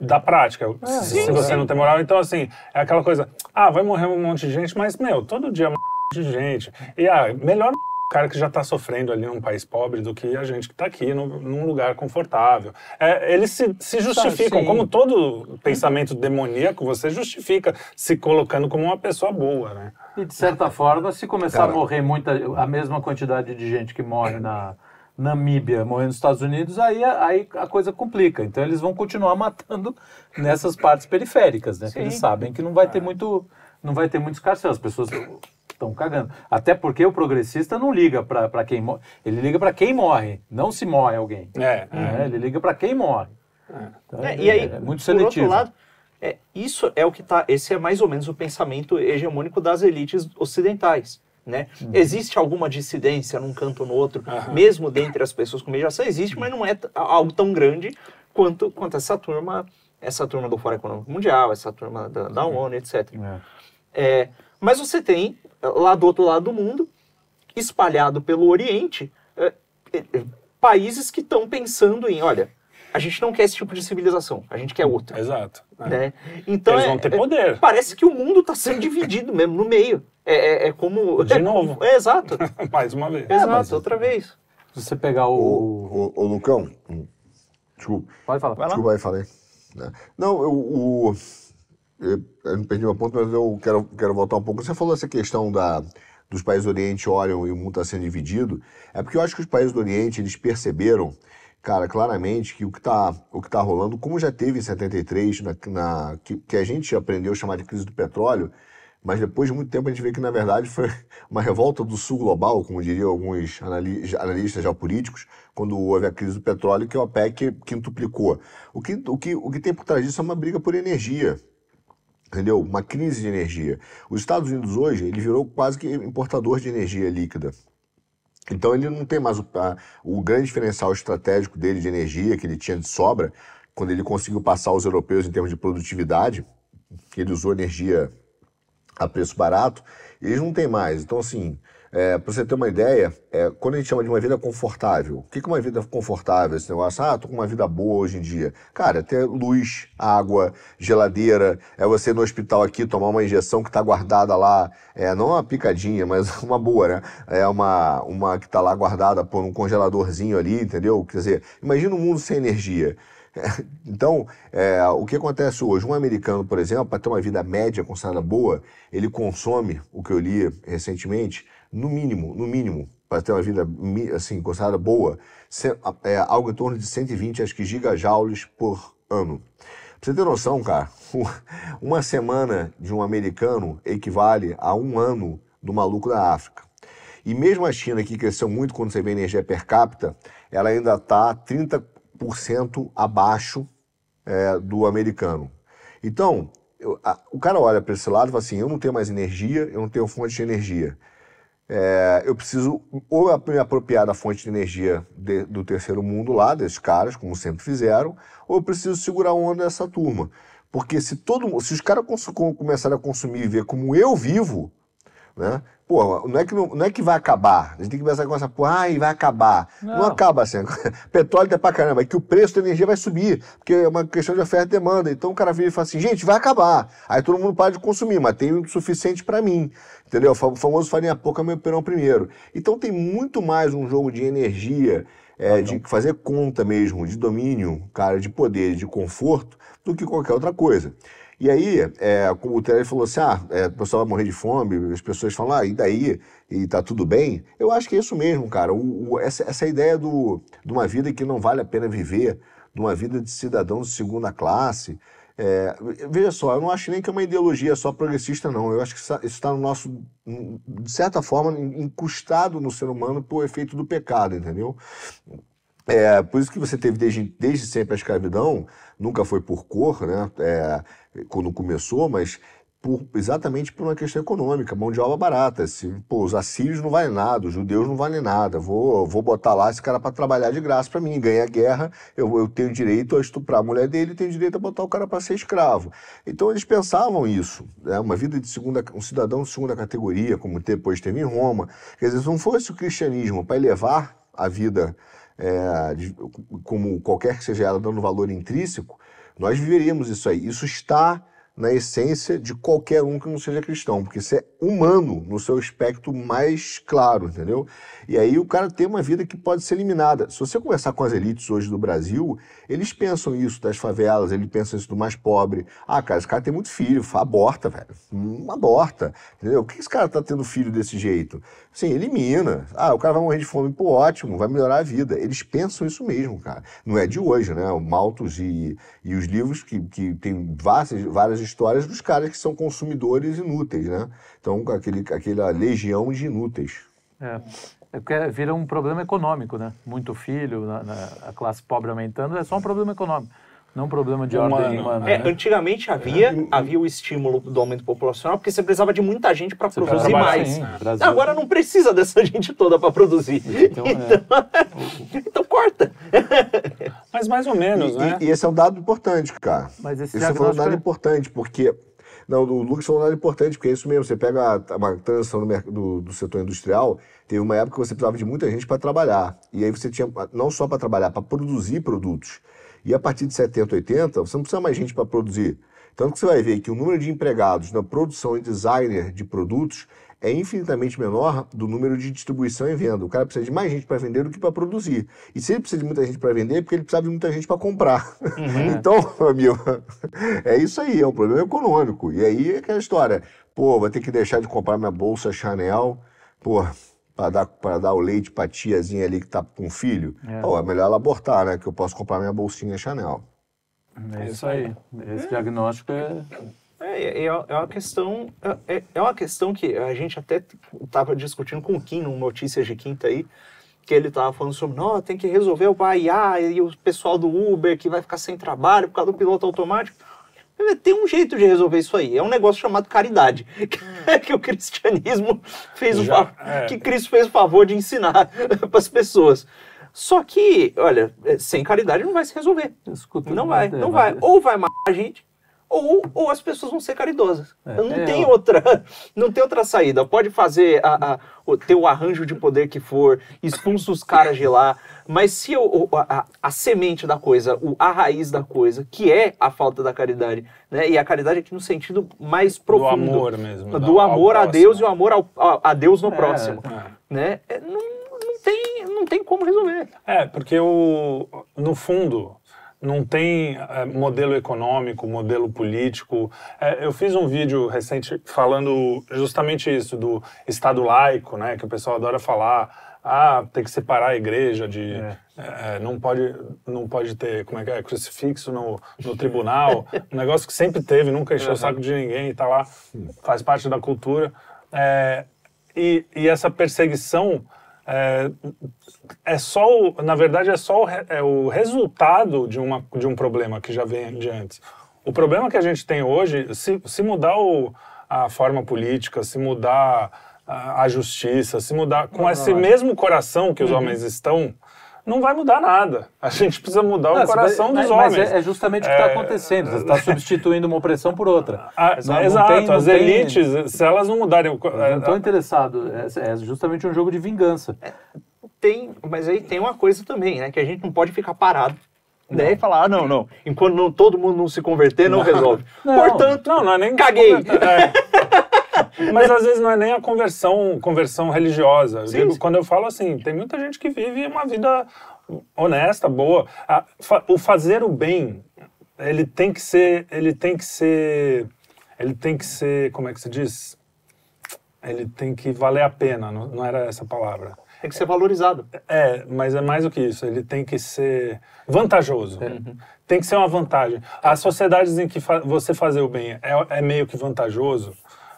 da prática. se sim, você sim. não tem moral, então, assim, é aquela coisa, ah, vai morrer um monte de gente, mas, meu, todo dia um monte de gente. E, ah, melhor cara que já está sofrendo ali num país pobre do que a gente que está aqui num, num lugar confortável. É, eles se, se justificam, sim. como todo pensamento demoníaco, você justifica se colocando como uma pessoa boa, né? E de certa forma, se começar Cara. a morrer muita, a mesma quantidade de gente que morre na Namíbia, morre nos Estados Unidos, aí, a- aí a coisa complica. Então eles vão continuar matando nessas partes periféricas, né? Eles sabem que não vai ter muito, não vai ter muito escarcel. As pessoas estão cagando. Até porque o progressista não liga para quem morre, ele liga para quem morre, não se morre alguém. É, né? Ele liga para quem morre. Então, É, e aí, é muito por seletivo. outro lado, é, isso é o que tá. Esse é mais ou menos o pensamento hegemônico das elites ocidentais. Né? Uhum. Existe alguma dissidência num canto ou no outro, Aham. mesmo dentre as pessoas com mediação, existe, mas não é algo tão grande quanto, quanto essa turma, essa turma do Fórum Econômico Mundial, essa turma da, da ONU, etc. É. É, mas você tem, lá do outro lado do mundo, espalhado pelo Oriente, é, é, é, países que estão pensando em, olha, a gente não quer esse tipo de civilização, a gente quer outra. exato. É. Né? Então Eles é- vão ter é- poder. parece que o mundo está sendo dividido mesmo no meio. É, é- é como. De é novo. é, exato. Mais uma vez. exato, mas- outra vez. Se você pegar o. Ô, ô, ô, Lucão, hum, desculpa. Pode falar. Vai lá. Desculpa aí, falei. Né? Não, eu, o, eu, não perdi meu ponto, mas eu quero, quero voltar um pouco. Você falou essa questão da, dos países do Oriente olham e o mundo está sendo dividido. É porque eu acho que os países do Oriente, eles perceberam, cara, claramente que o que está tá rolando, como já teve em 73, na, na, que, que a gente aprendeu a chamar de crise do petróleo, mas depois de muito tempo a gente vê que, na verdade, foi uma revolta do sul global, como diriam alguns anali- analistas geopolíticos, quando houve a crise do petróleo, que a OPEC quintuplicou. O que, o que, o que tem por trás disso é uma briga por energia. Entendeu? Uma crise de energia. Os Estados Unidos hoje, ele virou quase que importador de energia líquida. Então ele não tem mais o, a- o grande diferencial estratégico dele de energia que ele tinha de sobra, quando ele conseguiu passar os europeus em termos de produtividade, ele usou energia a preço barato, eles não têm mais. Então, assim, para você ter uma ideia, é, quando a gente chama de uma vida confortável, o que que é uma vida confortável? Esse negócio, ah, tô com uma vida boa hoje em dia. Cara, é ter luz, água, geladeira, é você ir no hospital aqui tomar uma injeção que está guardada lá, é, não uma picadinha, mas uma boa, né? É uma, uma que está lá guardada por um congeladorzinho ali, entendeu? Quer dizer, imagina um mundo sem energia. Então, é, o que acontece hoje? Um americano, por exemplo, para ter uma vida média considerada boa, ele consome, o que eu li recentemente, no mínimo, no mínimo, para ter uma vida assim, considerada boa, é algo em torno de 120, acho que gigajoules por ano. Pra você ter noção, cara, uma semana de um americano equivale a um ano do maluco da África. E mesmo a China, que cresceu muito quando você vê energia per capita, ela ainda está 30% abaixo é, do americano. Então, eu- a- o cara olha para esse lado e fala assim: eu não tenho mais energia, eu não tenho fonte de energia. É, eu preciso ou me apropriar da fonte de energia de- do terceiro mundo lá, desses caras, como sempre fizeram, ou eu preciso segurar a onda dessa turma. Porque se todo se os caras começarem a consumir e ver como eu vivo, né? Pô, não é que, não, não é que vai acabar. A gente tem que pensar com essa porra, ai, vai acabar. Não, Não. acaba assim. Petróleo é pra caramba, é que o preço da energia vai subir, porque é uma questão de oferta e demanda. Então o cara vira e fala assim, gente, vai acabar. Aí todo mundo para de consumir, mas tem o suficiente pra mim. Entendeu? O fa- o famoso farinha pouca, meu perão primeiro. Então tem muito mais um jogo de energia, é, de fazer conta mesmo, de domínio, cara, de poder, de conforto, do que qualquer outra coisa. E aí, é, como o Terry falou assim, ah, é, o pessoal vai morrer de fome, as pessoas falam, ah, e daí? E tá tudo bem? Eu acho que é isso mesmo, cara. O- o- essa, essa ideia do, de uma vida que não vale a pena viver, de uma vida de cidadão de segunda classe. é, veja só, eu não acho nem que é uma ideologia só progressista, não. Eu acho que isso está no nosso, de certa forma, incrustado no ser humano por efeito do pecado, entendeu? É, por isso que você teve desde, desde sempre a escravidão, nunca foi por cor, né? É, quando começou, mas por- exatamente por uma questão econômica, mão de obra barata. Se, pô, os assírios não valem nada, os judeus não valem nada. Vou, vou botar lá esse cara para trabalhar de graça para mim, ganhar guerra, eu, eu tenho direito a estuprar a mulher dele, tenho direito a botar o cara para ser escravo. Então eles pensavam isso, né? uma vida de segunda, um cidadão de segunda categoria, como depois teve em Roma. Quer dizer, se não fosse o cristianismo para elevar a vida é, de- como qualquer que seja ela, dando valor intrínseco, nós viveríamos isso aí. Isso está na essência de qualquer um que não seja cristão, porque isso é humano no seu aspecto mais claro, entendeu? E aí o cara tem uma vida que pode ser eliminada. Se você conversar com as elites hoje do Brasil, eles pensam isso das favelas, eles pensam isso do mais pobre. Ah, cara, esse cara tem muito filho, aborta, velho. Hum, aborta, entendeu? Por que esse cara tá tendo filho desse jeito? Sim, elimina. Ah, o cara vai morrer de fome, pô, ótimo, vai melhorar a vida. Eles pensam isso mesmo, cara. Não é de hoje, né? O Malthus e, e os livros que, que tem várias, várias histórias dos caras que são consumidores inúteis, né? Então, aquele, aquela legião de inúteis. É. É vira um problema econômico, né? Muito filho, na- na- a classe pobre aumentando, é só um problema econômico, não um problema de Humano. ordem humana. É, né? antigamente havia, havia o estímulo do aumento populacional, porque você precisava de muita gente para produzir mais. Sim, Brasil- Agora não precisa dessa gente toda para produzir. Então, é. Então corta. Mas mais ou menos, E, né? e- e esse é um dado importante, cara. Mas esse Esse você falou um dado é- importante, porque. Não, o Lucas falou um dado importante, porque é isso mesmo. Você pega a- uma transição do, do setor industrial, teve uma época que você precisava de muita gente para trabalhar. E aí você tinha, não só para trabalhar, para produzir produtos. E a partir de 70, 80, você não precisa mais gente para produzir. Tanto que você vai ver que o número de empregados na produção e designer de produtos é infinitamente menor do número de distribuição e venda. O cara precisa de mais gente para vender do que para produzir. E se ele precisa de muita gente para vender, é porque ele precisa de muita gente para comprar. então, meu amigo, é isso aí, é um problema econômico. E aí é aquela história, pô, vou ter que deixar de comprar minha bolsa Chanel, pô, para dar, pra dar o leite pra tiazinha ali que tá com filho. É. Pô, é melhor ela abortar, né? Que eu posso comprar minha bolsinha Chanel. É isso aí. Esse diagnóstico é. É, é, é uma questão é, é uma questão que a gente até estava discutindo com o Kim no Notícias de Quinta aí, que ele estava falando sobre, não, tem que resolver o BAIA e o pessoal do Uber que vai ficar sem trabalho por causa do piloto automático. Tem um jeito de resolver isso aí. É um negócio chamado caridade. que o cristianismo fez o Já, fa- é. que Cristo fez o favor de ensinar para as pessoas. Só que, olha, é, sem caridade não vai se resolver. Escuta, Não vai, é, não vai. Ou vai matar a gente, ou, ou as pessoas vão ser caridosas. É, não, é, tem ó. outra, não tem outra saída. Pode fazer a, a- o, ter o arranjo de poder que for, expulsa os caras de lá, mas se o- a, a- a semente da coisa, o, a raiz da coisa, que é a falta da caridade, né? e a caridade aqui no sentido mais profundo. amor mesmo, Do amor a. Deus e o amor ao, a, a Deus no É, próximo. é. Né? É, não, não, tem, não tem como resolver. É, porque o, no fundo não tem é, modelo econômico, modelo político. É, eu fiz um vídeo recente falando justamente isso, do Estado laico, né, que o pessoal adora falar. Ah, tem que separar a igreja de. é, não, pode, não pode ter, como é que é, crucifixo no, no tribunal. um negócio que sempre teve, nunca encheu o saco de ninguém e tá lá, faz parte da cultura. É, e, e essa perseguição é, é só, o, na verdade, é só o, é o resultado de, uma, de um problema que já vem de antes. O problema que a gente tem hoje, se, se mudar o, a forma política, se mudar a, a justiça, se mudar com esse mesmo coração que os homens estão, não vai mudar nada. A gente precisa mudar Não, o coração mas, dos mas homens. é, é justamente o que está É, acontecendo. Você está substituindo uma opressão por outra. Ah, Não- não exato, tem- não as tem- elites, se elas não mudarem Não estou interessado. É, é justamente um jogo de vingança. Tem, mas aí tem uma coisa também, né? Que a gente não pode ficar parado. Daí falar, ah, não, não. Enquanto não- todo mundo não se converter, não, resolve. Não. Portanto, Não, não é nem. Caguei. É. Mas às vezes não é nem a conversão, conversão religiosa. Eu Sim, digo, sim. Quando eu falo assim, tem muita gente que vive uma vida honesta, boa. A- fa- O fazer o bem, ele tem que ser, ele tem que ser, ele tem que ser, como é que se diz? Ele tem que valer a pena, não, não era essa a palavra. tem que ser valorizado. É, mas é mais do que isso. Ele tem que ser vantajoso. Tem que ser uma vantagem. As sociedades em que fa- você fazer o bem é, é meio que vantajoso.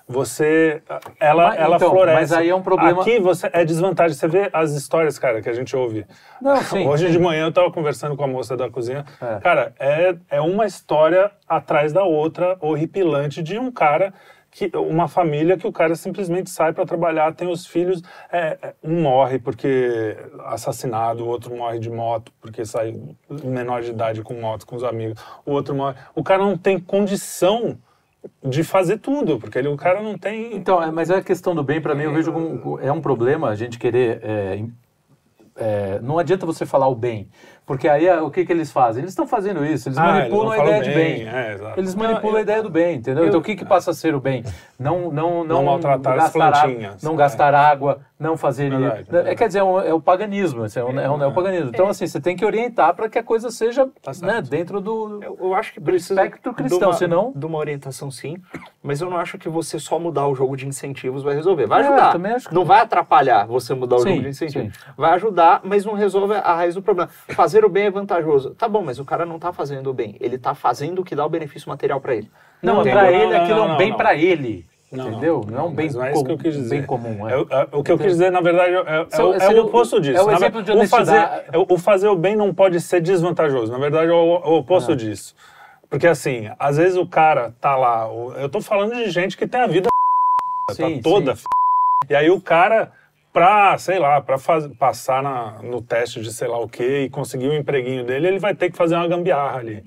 Você, ela, Mas, ela então, floresce. mas aí é um problema- Aqui você é desvantagem. Você vê as histórias, cara, que a gente ouve. Não, sim, Hoje sim. de manhã eu tava conversando com a moça da cozinha. É. Cara, é, é uma história atrás da outra, horripilante, de um cara que uma família que o cara simplesmente sai para trabalhar, tem os filhos, é, é, um morre porque assassinado, o outro morre de moto porque sai menor de idade com moto com os amigos, o outro morre. O cara não tem condição de fazer tudo, porque ele, o cara não tem. Então, é, mas a questão do bem, para mim, eu vejo como é um problema a gente querer. é, é, não adianta você falar o bem, porque aí é, o que, que eles fazem? Eles estão fazendo isso, eles Ah, manipulam eles a ideia falam de bem. bem, é, eles Não, manipulam a eu- ideia do bem, entendeu? então o que, que passa a ser o bem? Não, não, não, Não maltratar as gastar, a- plantinhas, não é. gastar água, não fazer. Verdade, é, verdade. quer dizer, é, um- é o paganismo, assim, é, um, é, um- é o paganismo. Então, assim, você tem que orientar para que a coisa seja Tá né, dentro do. Eu, eu acho que precisa espectro cristão, de uma, senão- de uma orientação sim, mas eu não acho que você só mudar o jogo de incentivos vai resolver. Vai É, ajudar. que não vai atrapalhar você mudar o Sim, jogo de incentivos. sim. Vai ajudar, mas não resolve a raiz do problema. Fazer o bem é vantajoso. Tá bom, mas o cara não tá fazendo o bem. Ele tá fazendo o que dá o benefício material para ele. Não, Não, para ele não, aquilo é não, um bem para ele. Não, entendeu? Não, é um bem, não é isso que eu quis dizer. bem comum. É. É o- é o que eu quis dizer, na verdade, é, é o, é o oposto disso. é o exemplo de ver- o fazer, honestidade. é o- fazer o bem não pode ser desvantajoso. Na verdade, é o, o oposto disso. Porque, assim, às vezes o cara tá lá... Eu tô falando de gente que tem a vida Sim, tá toda sim. E aí o cara, pra, sei lá, pra faz- passar na- no teste de sei lá o quê e conseguir o empreguinho dele, ele vai ter que fazer uma gambiarra ali.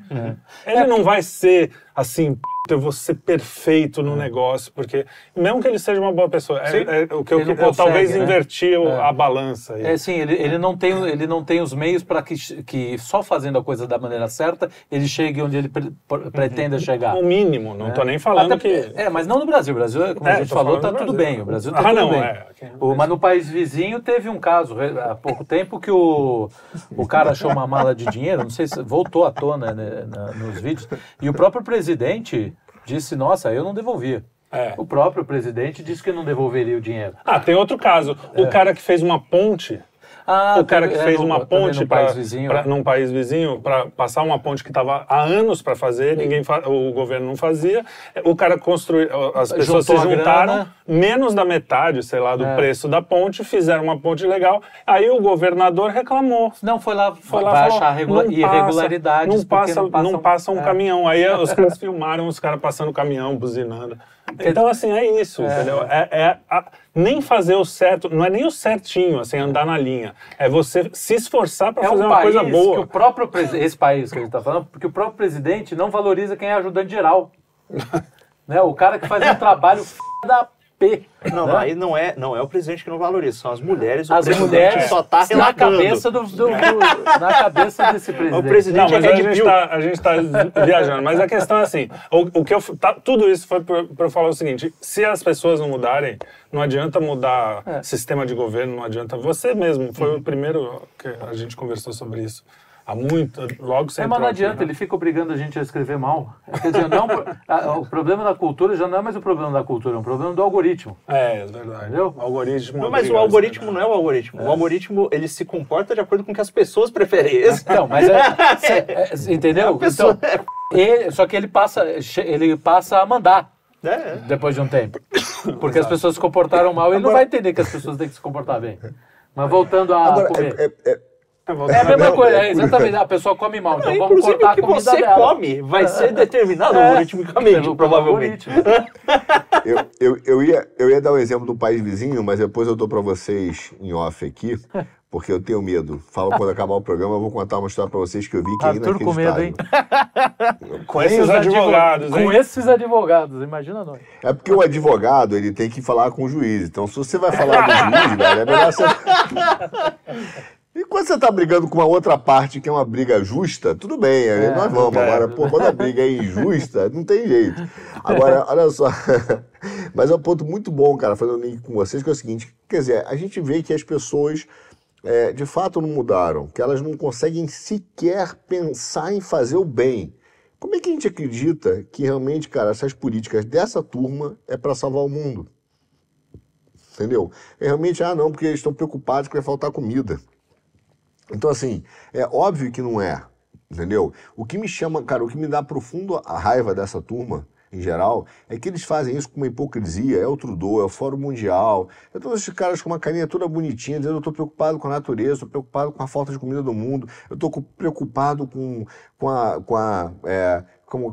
Ele não vai ser assim, "P***, eu vou ser perfeito no negócio, porque mesmo que ele seja uma boa pessoa, é, Sim. é o que eu, eu talvez consegue, né? invertir É. a balança. aí. É assim, ele, ele, não tem, ele não tem os meios para que, que só fazendo a coisa da maneira certa ele chegue onde ele pre- pre- pretenda chegar. O mínimo, não tô nem falando Até- que... É, mas não no Brasil. O Brasil, como É, a gente falou, tá do tudo bem. O Brasil tá Ah, tudo não, bem. é. O- mas no país vizinho teve um caso há pouco tempo que o, o cara achou uma mala de dinheiro, não sei se voltou à tona né, na- nos vídeos, e o próprio presidente disse, nossa, eu não devolvia. É. O próprio presidente disse que não devolveria o dinheiro. Ah, tem outro caso. O cara que fez uma ponte Ah, o cara que teve- é, fez no- uma ponte para país vizinho. né? num país vizinho para passar uma ponte que estava há anos para fazer, ninguém fa- o governo não fazia. O cara construiu, as pessoas Juntou se juntaram grana. menos da metade, sei lá, do É. preço da ponte, fizeram uma ponte legal. Aí o governador reclamou. Não, foi lá, Foi lá vai falou, achar regula- não irregularidades. Não porque passa, não passam- passa um é. caminhão. Aí os caras filmaram os caras passando o caminhão, buzinando. Então, assim, é isso, entendeu? É, é a- nem fazer o certo, não é nem o certinho, assim, andar na linha. É você se esforçar para É fazer um uma coisa boa. que o próprio esse país que a gente está falando, porque o próprio presidente não valoriza quem é ajudante geral. né? O cara que faz um trabalho f... da P. Não, né? aí não é, não é o presidente que não valoriza, são as mulheres. O As presidente mulheres só tá na cabeça do, do- do- na cabeça desse presidente. O presidente Não, mas é a gente, tá, a gente tá viajando. Mas a questão é assim: o, o que eu, tá- tudo isso foi para eu falar o seguinte: se as pessoas não mudarem, não adianta mudar É. sistema de governo, não adianta. Você mesmo foi o primeiro que a gente conversou sobre isso. Há muito, logo você É, mas não adianta, né? ele fica obrigando a gente a escrever mal. Quer dizer, não, a- o problema da cultura já não é mais o problema da cultura, é um problema do algoritmo. É, é verdade. Entendeu? O algoritmo. Não, mas o algoritmo não é o algoritmo. O algoritmo, ele se comporta de acordo com o que as pessoas preferem. Esse- Então, mas é, cê- é, entendeu? A pessoa- Então, ele- só que ele passa, ele passa a mandar É. depois de um tempo. Porque as pessoas se comportaram mal, ele não vai entender que as pessoas têm que se comportar bem. Mas voltando a Agora, comer. é- é- é- É, É a mesma Não, coisa, é é exatamente. A pessoa come mal, então vamos Inclusive, cortar o que a comida você dela. come vai ser determinado É, algoritmicamente, provavelmente. eu, eu, eu, ia, eu ia dar um exemplo do país vizinho, mas depois eu dou pra vocês em off aqui, porque eu tenho medo. Fala quando acabar o programa, eu vou contar uma história pra vocês que eu vi que é Arthur com medo, hein? Com esses os advogados, Com hein? esses advogados, imagina nós. É porque o advogado, ele tem que falar com o juiz. Então, se você vai falar do juiz, velho, é melhor você... E quando você tá brigando com uma outra parte que é uma briga justa, tudo bem, aí É, nós vamos. é. Agora, pô, quando a briga é injusta, não tem jeito. Agora, olha só. Mas é um ponto muito bom, cara, fazendo link com vocês, que é o seguinte: quer dizer, a gente vê que as pessoas é, de fato não mudaram, que elas não conseguem sequer pensar em fazer o bem. Como é que a gente acredita que realmente, cara, essas políticas dessa turma é para salvar o mundo? Entendeu? É realmente, ah, não, porque eles estão preocupados que vai faltar comida. Então, assim, é óbvio que não é, entendeu? O que me chama, cara, o que me dá profundo a raiva dessa turma, em geral, é que eles fazem isso com uma hipocrisia. É o Trudeau, é o Fórum Mundial, é todos esses caras com uma carinha toda bonitinha, dizendo eu tô preocupado com a natureza, estou preocupado com a falta de comida do mundo, eu co- preocupado com, com a, com a é,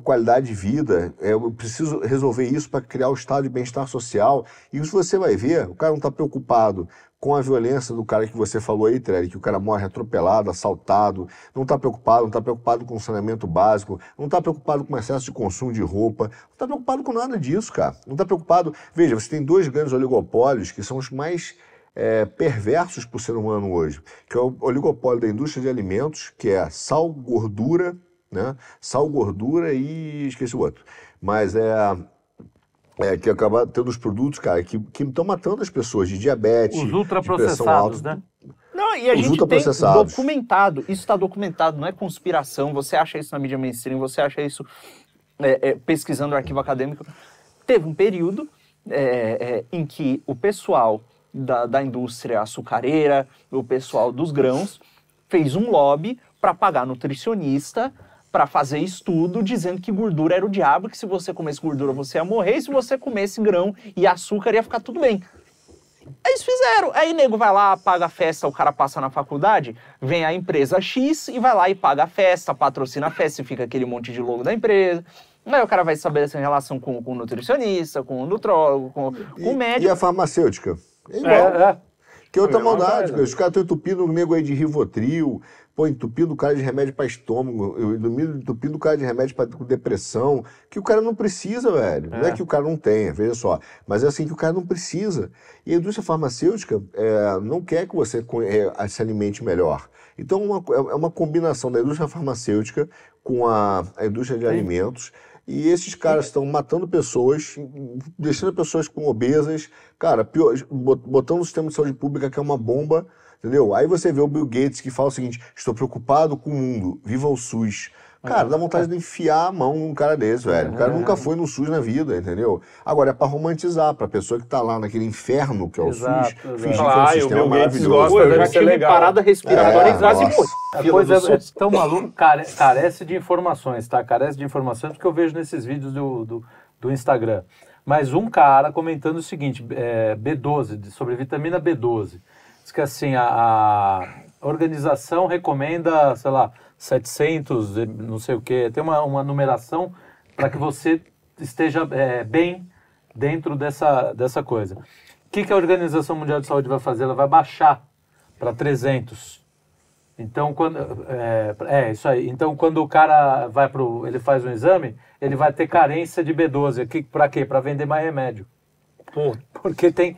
qualidade de vida, é, eu preciso resolver isso para criar o estado de bem-estar social. E isso você vai ver, o cara não está preocupado com a violência do cara que você falou aí, Trelli, que o cara morre atropelado, assaltado, não está preocupado, não está preocupado com saneamento básico, não está preocupado com excesso de consumo de roupa, não está preocupado com nada disso, cara. Não está preocupado. Veja, você tem dois grandes oligopólios que são os mais é, perversos para o ser humano hoje, que é o oligopólio da indústria de alimentos, que é sal, gordura, né? Sal, gordura e esqueci o outro. Mas é é, que acaba tendo os produtos, cara, que estão matando as pessoas de diabetes, Os de pressão ultraprocessados, alta. né? Não, e a Os gente tem documentado, isso está documentado, não é conspiração, você acha isso na mídia mainstream, você acha isso é, é, pesquisando o arquivo acadêmico. Teve um período é, é, em que o pessoal da, da indústria açucareira, o pessoal dos grãos, fez um lobby para pagar nutricionista para fazer estudo dizendo que gordura era o diabo, que se você comesse gordura você ia morrer, e se você comesse grão e açúcar ia ficar tudo bem. Eles fizeram. Aí nego vai lá, paga a festa, o cara passa na faculdade, vem a empresa X e vai lá e paga a festa, patrocina a festa e fica aquele monte de logo da empresa. Aí o cara vai estabelecer relação com, com o nutricionista, com o nutrólogo, com, com o E, médico. e a farmacêutica? É igual. É, é. Que outra É mesma maldade, cara. Os caras estão entupindo o nego aí de Rivotril, pô, entupindo o cara de remédio para estômago, eu- entupindo o cara de remédio para depressão, que o cara não precisa, velho. Não é que o cara não tenha, veja só. Mas é assim que o cara não precisa. E a indústria farmacêutica é, não quer que você é, se alimente melhor. Então uma, co- é uma combinação da indústria farmacêutica com a, a indústria de alimentos. E esses caras estão matando pessoas, deixando pessoas com obesas, cara, pior, bot- botando o sistema de saúde pública que é uma bomba, entendeu? Aí você vê o Bill Gates que fala o seguinte: estou preocupado com o mundo, viva o SUS. Cara, dá vontade de enfiar a mão num cara desse, velho. O cara nunca foi no SUS na vida, entendeu? Agora é pra romantizar, pra pessoa que tá lá naquele inferno que é o Exato, SUS, exato. fingir que é um "Ah, o sistema maravilhoso. gosta Pô, eu deve já ser tive legal." parada respiratória É, e quase nossa. morri. A coisa do é SUS. tão maluca, care- carece de informações, tá? Carece de informações porque eu vejo nesses vídeos do, do, do Instagram. Mas um cara comentando o seguinte, é, B12, de- sobre vitamina B12. Diz que assim, a, a organização recomenda, sei lá, 700, e não sei o quê. Tem uma, uma numeração para que você esteja é, bem dentro dessa, dessa coisa. O que, que a Organização Mundial de Saúde vai fazer? Ela vai baixar para 300. Então, quando. É, é, isso aí. Então, quando o cara vai pro. ele faz um exame, ele vai ter carência de B12. Aqui, pra quê? Pra vender mais remédio. Pô, Porque tem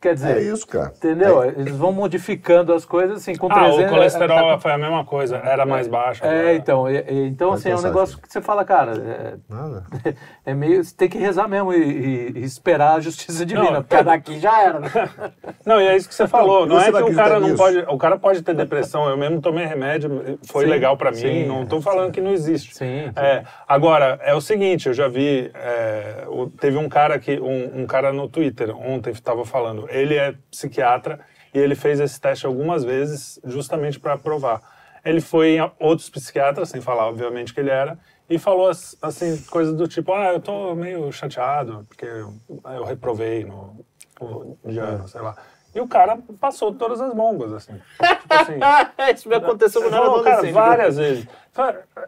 Quer dizer, É isso, cara. entendeu? Eles vão modificando as coisas assim, com Ah, 300... o colesterol tá- foi a mesma coisa, era mais baixo. É, agora. então, então assim, é um negócio que você fala, cara, é, Nada. é meio, você tem que rezar mesmo e, e- esperar a justiça divina, Não, porque daqui já era, né? Não, e é isso que você falou. Não você é que o cara acreditar não nisso? pode. O cara pode ter depressão. Eu mesmo tomei remédio, foi Sim, legal pra mim. sim. não tô falando que não existe. Sim, sim. É, agora, é o seguinte, eu já vi. é, teve um cara que. Um, um cara no Twitter ontem estava falando. Ele é psiquiatra e ele fez esse teste algumas vezes justamente para provar. Ele foi em outros psiquiatras, sem falar, obviamente, que ele era, e falou as- assim, coisas do tipo, ah, eu tô meio chateado, porque eu, reprovei no, no ano, sei lá. E o cara passou todas as bombas, assim. Tipo assim. Isso me aconteceu quando eu era Falou, cara, várias vezes.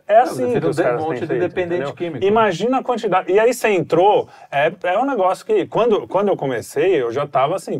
É assim vira que os um caras monte têm de feito, dependente entendeu? químico. Imagina a quantidade. E aí você entrou, é, é um negócio que, quando, quando eu comecei, eu já tava assim,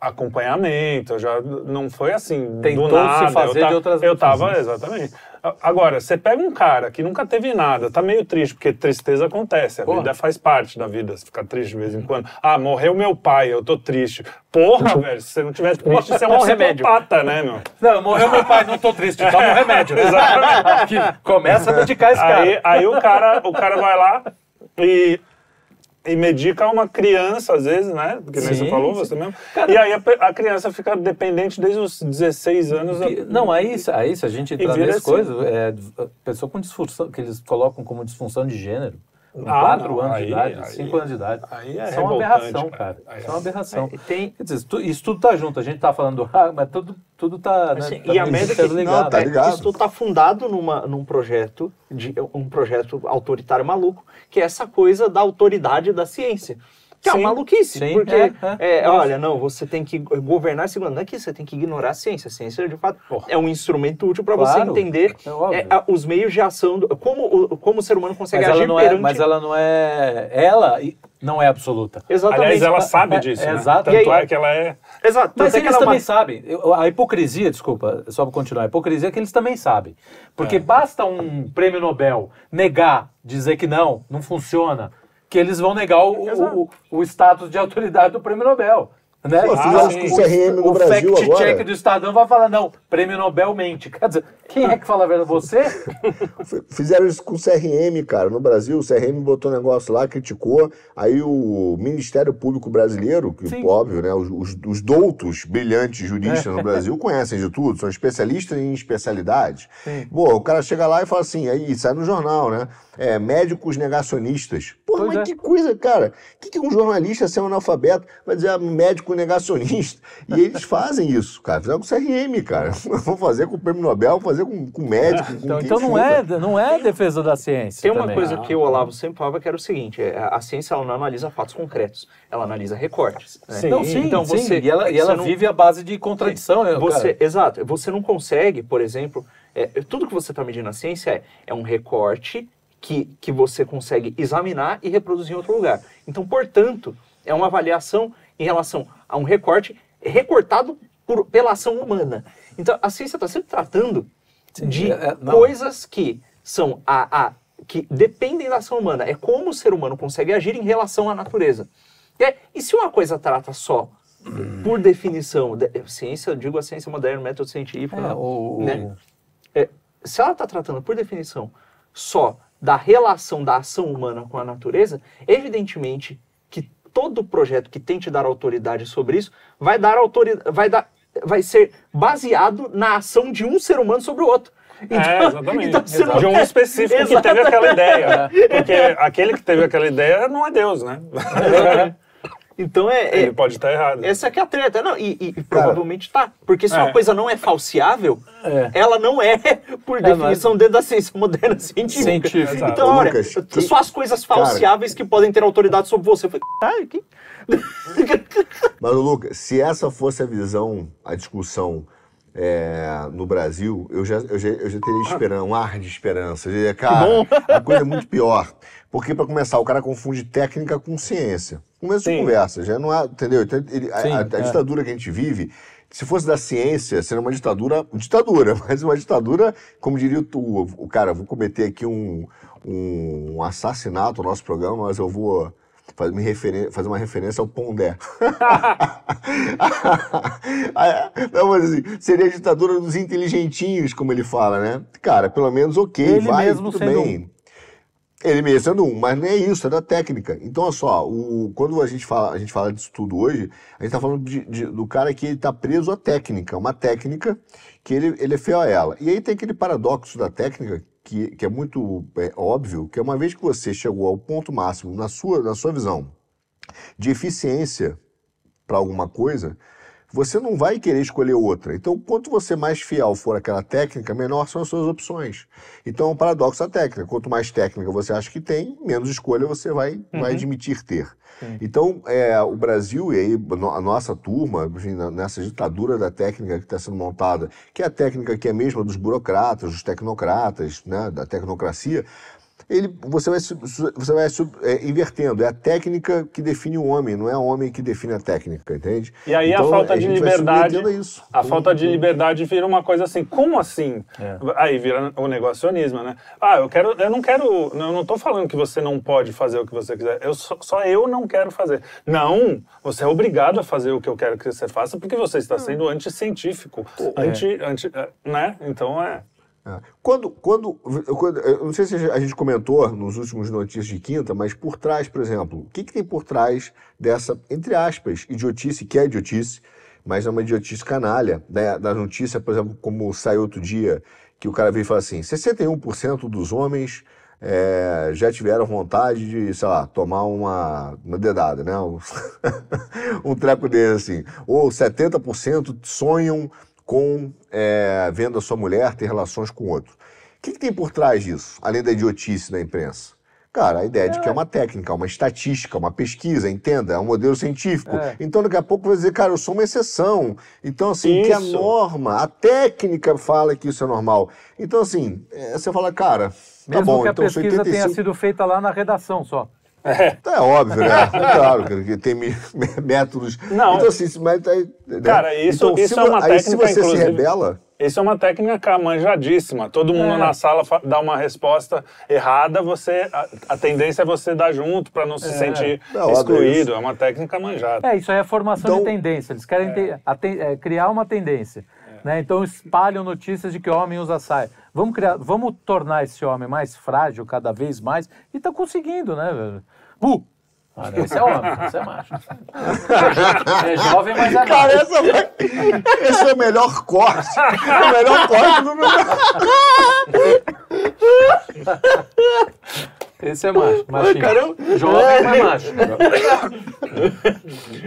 acompanhamento, eu já não foi assim, Tentou do nada. se fazer eu, ta- de outras Eu tava, exatamente. Agora, você pega um cara que nunca teve nada, tá meio triste, porque tristeza acontece, a Porra. vida faz parte da vida, você fica triste de vez em quando. Ah, morreu meu pai, eu tô triste. Porra, velho, se você não tiver triste, você é um Toma um remédio. psicopata, né, meu? Não, morreu meu pai, não tô triste, toma um remédio. Que Começa a medicar esse cara. Aí, aí o cara, o cara vai lá e, e medica uma criança, às vezes, né? Que nem Sim, você falou, sim. você mesmo. E aí a, a criança fica dependente desde os 16 anos. Que- Não, aí, aí se a gente entrar vira nesse assim. coisa, é, pessoa com disfunção, que eles colocam como disfunção de gênero, com Ah, 4 não, anos aí- de idade, aí- 5 anos de idade. aí é isso é uma aberração, cara. cara. Isso é- é uma aberração. É, tem- Quer dizer, isso tu- isso tudo tá junto. A gente tá falando, ah, mas tudo, tudo tá. né, Assim, tá e a merda é que- interligado. Não, tá É, ligado. Isso está fundado numa, num projeto de um projeto autoritário maluco, que é essa coisa da autoridade da ciência. Que é Sim, uma maluquice, sim, porque é, é. é, olha, não, você tem que governar segundo, não é que você tem que ignorar a ciência. A ciência, de fato, Porra. é um instrumento útil para Claro, você entender é é, a- os meios de ação, do- como, o, como o ser humano consegue Mas ela, agir é, perante... mas ela não é. Ela não é absoluta. Exatamente. Aliás, ela sabe É, disso, é, né? exato. Tanto aí- é que ela é... Exato. Mas tanto é que eles ela é uma- também sabem. A hipocrisia, desculpa, só para continuar. A hipocrisia é que eles também sabem. Porque É. basta um prêmio Nobel negar, dizer que não, não funciona, que eles vão negar o, o, o status de autoridade do prêmio Nobel. Né? Pô, fizeram o, isso com o CRM no o Brasil fact agora. check do Estadão vai falar, não, prêmio Nobel mente. Quer dizer, quem é que fala a verdade? Você? Fizeram isso com o CRM, cara. No Brasil, o CRM botou um negócio lá, criticou. Aí o Ministério Público Brasileiro, que Sim. óbvio, né? Os, os, os doutos brilhantes juristas no Brasil conhecem de tudo, são especialistas em especialidades. Pô, o cara chega lá e fala assim, aí sai no jornal, né? É, médicos negacionistas. Porra, Pois mas é. que coisa, cara. O que, que um jornalista, ser um analfabeto, vai dizer ah, médico negacionista? E eles fazem isso, cara. Fizeram com o CRM, cara. Vão fazer com o prêmio Nobel, vão fazer com, com médico, com Então, então não, é, não é defesa da ciência. Tem uma também. coisa que o Olavo sempre falava que era o seguinte: é, a ciência ela não analisa fatos concretos, ela analisa recortes. né? Sim. Não, sim, Então sim. você- e ela, e você ela não- vive à base de contradição. né, Você, cara? exato, você não consegue, por exemplo, é, tudo que você está medindo na ciência é, é um recorte que, que você consegue examinar e reproduzir em outro lugar. Então, portanto, é uma avaliação em relação a um recorte recortado por- pela ação humana. Então, a ciência está sempre tratando de é, é, coisas que são a, a que dependem da ação humana. É como o ser humano consegue agir em relação à natureza. É, e se uma coisa trata só, por definição, de- ciência, eu digo a ciência moderna, método científico, É, o- né? É, se ela está tratando, por definição, só da relação da ação humana com a natureza, evidentemente que todo projeto que tente dar autoridade sobre isso vai dar autoridade, vai dar, vai ser baseado na ação de um ser humano sobre o outro. é, exatamente. então você não- de um específico que teve aquela ideia. É. Porque aquele que teve aquela ideia não é Deus, né? Então é, é- Ele pode estar errado. essa é que é a treta. Não, e, e- e provavelmente tá. Porque se uma É. coisa não é falsiável, É. ela não é, por É, é. definição, dentro da ciência moderna científica. Científica. Então, olha, Lucas, que- só as coisas falsiáveis que podem ter autoridade sobre você. Eu falei, "Ai, que... Mas, Lucas, se essa fosse a visão, a discussão é, no Brasil, eu já, eu já, eu já teria esperança, um ar de esperança. Eu diria, cara, a coisa é muito pior. Porque, para começar, o cara confunde técnica com ciência. Começo de Sim. conversa, já não há, entendeu? Então, ele- a, Sim, a- a é. ditadura que a gente vive, se fosse da ciência, seria uma ditadura, ditadura, mas uma ditadura, como diria o, o cara, vou cometer aqui um, um assassinato no nosso programa, mas eu vou faz me referen- fazer uma referência ao Pondé. Não, mas assim, seria a ditadura dos inteligentinhos, como ele fala, né? Cara, pelo menos ok, Ele vai, mesmo tudo bem. Ele mesmo sendo um, mas não é isso, é da técnica. Então, olha só, o, quando a gente, fala, a gente fala disso tudo hoje, a gente tá falando de- de- do cara que ele tá preso à técnica, uma técnica que ele, ele é fiel a ela. E aí tem aquele paradoxo da técnica que, que é muito é, óbvio, que é uma vez que você chegou ao ponto máximo na sua, na sua visão de eficiência para alguma coisa, você não vai querer escolher outra. Então, quanto você mais fiel for àquela técnica, menor são as suas opções. Então, é um paradoxo da técnica. Quanto mais técnica você acha que tem, menos escolha você vai, vai admitir ter. Então, é, o Brasil e aí a nossa turma, nessa ditadura da técnica que está sendo montada, que é a técnica que é mesma dos burocratas, dos tecnocratas, né, da tecnocracia, ele, você vai, você vai é, invertendo. É a técnica que define o homem, não é o homem que define a técnica, entende? E aí Então, a falta de gente vai liberdade, a isso. a falta de liberdade vira uma coisa assim, como assim? É. Aí vira o negacionismo, né? Ah, eu quero, eu não quero, eu não tô falando que você não pode fazer o que você quiser. Eu só, só eu não quero fazer. Não, você é obrigado a fazer o que eu quero que você faça porque você está sendo anticientífico, anti, anti, né? Então é É. Quando, quando, quando- eu não sei se a gente comentou nos últimos notícias de quinta, mas por trás, por exemplo, o que, que tem por trás dessa, entre aspas, idiotice, que é idiotice, mas é uma idiotice canalha, né, da notícia, por exemplo, como saiu outro dia, que o cara veio e falou assim, 61% dos homens é, já tiveram vontade de, sei lá, tomar uma, uma dedada, né? Um treco desse, assim. Ou 70% sonham com é, vendo a sua mulher ter relações com outro. O que, que tem por trás disso, além da idiotice da imprensa? Cara, a ideia de que é uma técnica, uma estatística, uma pesquisa, entenda, é um modelo científico. É. Então, daqui a pouco vai dizer, cara, eu sou uma exceção. Então, assim, que a Isso. norma, a técnica fala que isso é normal. Então, assim, é, você fala, cara, tá Mesmo bom, que a então pesquisa tenha 85 sido feita lá na redação só. É óbvio, né? claro, que que tem métodos. Não. Então, assim, mas, aí, né? Cara, isso- então, se isso é vo- uma aí, se técnica, você se inclusive- rebela, Isso é uma técnica manjadíssima. Todo mundo É. na sala dá uma resposta errada, você a, a tendência é você dar junto para não se sentir É óbvio, é excluído. É, uma técnica manjada. É, isso aí é formação Então- de tendência. Eles querem ter- a é, criar uma tendência. Né? Então espalham notícias de que homem usa saia. Vamos, criar, vamos tornar esse homem mais frágil cada vez mais. E está conseguindo, né? velho? Bu! Ah, não, esse é homem, esse é macho. É jovem, mas é Cara, essa esse é o melhor corte. o melhor corte do Esse é macho. Machinho. caramba. Jovem, mas macho.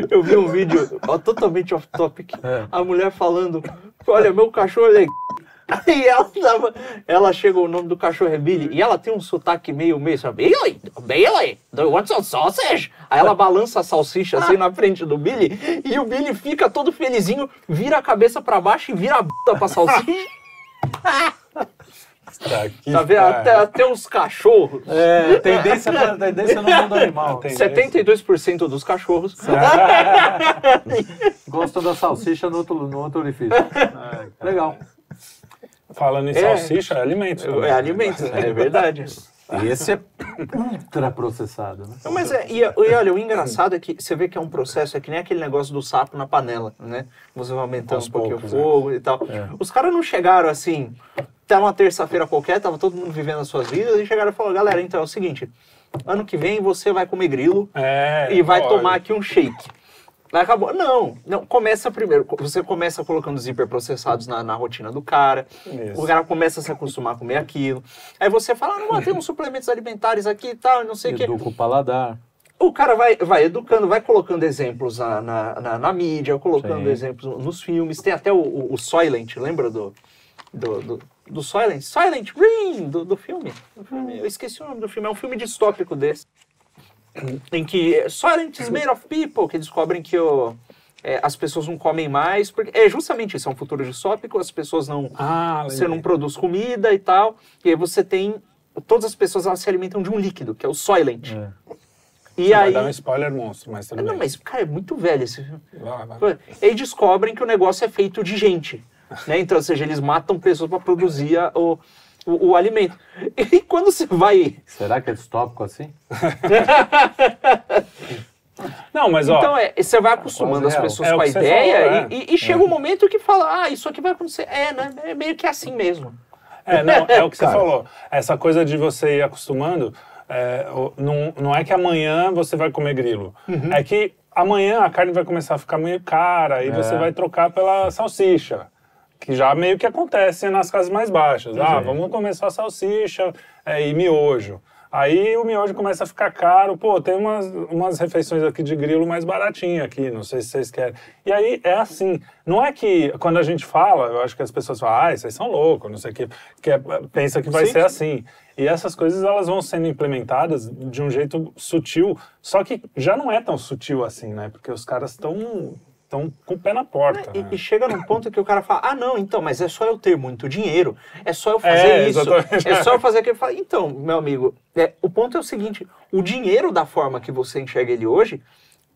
Eu vi um vídeo ó, totalmente off topic. É. A mulher falando: Olha, meu cachorro é. Aí ela, tava, ela chega, o nome do cachorro é Billy, e ela tem um sotaque meio meio, sabe? Billy, Billy, do you want some sausage? Aí ela balança a salsicha assim na frente do Billy, e o Billy fica todo felizinho, vira a cabeça pra baixo e vira a bunda pra salsicha. Tá, Tá vendo? Até, até os cachorros. É, tendência, tendência no mundo animal. Tem- 72% dos cachorros Gostam da salsicha no outro, no outro orifício. Legal. Falando em É. salsicha, é alimento. também. é alimento, é verdade. E esse é ultra processado, né? Não, mas é, e, e olha, o engraçado é que você vê que é um processo, é que nem aquele negócio do sapo na panela, né? Você vai aumentando Aos um pouquinho poucos, o fogo e tal. Os caras não chegaram assim, tá uma terça-feira qualquer, tava todo mundo vivendo as suas vidas, e chegaram e falaram, galera, então é o seguinte, ano que vem você vai comer grilo É, e vai olha. tomar aqui um shake. Acabou. Não, não, começa primeiro. Você começa colocando os hiperprocessados na, na rotina do cara. Isso. O cara começa a se acostumar a comer aquilo. Aí você fala, não, tem uns suplementos alimentares aqui e tal, não sei o quê. Educa o paladar. O cara vai, vai educando, vai colocando exemplos na, na, na- na mídia, colocando Sim. exemplos nos filmes. Tem até o, o, o Soylent, lembra do, do, do, do Soylent? Silent Green, do, do filme. Do filme. Eu esqueci o nome do filme, é um filme distópico desse. Em que Silent is made of people, que descobrem que o, é, as pessoas não comem mais. Porque é justamente isso, é um futuro distópico, as pessoas não, Ah, você não produz comida e tal. E aí você tem. Todas as pessoas elas se alimentam de um líquido, que é o Soylent. É. E Vai aí. dar um spoiler monstro, mas tudo Não, mas, cara, é muito velho esse filme. Vai, vai. E aí descobrem que o negócio é feito de gente. Né? Então, ou seja, eles matam pessoas para produzir a- o. o, o alimento. E quando você vai. Será que é distópico assim? Não, mas ó, Então, é, você vai acostumando quase as pessoas É com a ideia falou, é. e, e- e chega um momento que fala, ah, isso aqui vai acontecer. É, né? É meio que assim mesmo. É, não, é o que você Cara. falou. Essa coisa de você ir acostumando, é, não, não é que amanhã você vai comer grilo. Uhum. É que amanhã a carne vai começar a ficar meio cara e você vai trocar pela salsicha. Que já meio que acontece nas casas mais baixas. Ah, vamos comer só salsicha é, e miojo. Aí o miojo começa a ficar caro. Pô, tem umas, umas refeições aqui de grilo mais baratinho aqui, não sei se vocês querem. E aí é assim. Não é que quando a gente fala, eu acho que as pessoas falam, ah, vocês são loucos, não sei o quê. Que é, pensa que vai Sim, ser sim. assim. E essas coisas elas vão sendo implementadas de um jeito sutil, só que já não é tão sutil assim, né? Porque os caras estão estão com o pé na porta. E, né? e chega num ponto que o cara fala, ah, não, então, mas é só eu ter muito dinheiro, é só eu fazer É, isso, exatamente. é só eu fazer aquilo. Eu falo, Então, meu amigo, é, o ponto é o seguinte, o dinheiro da forma que você enxerga ele hoje,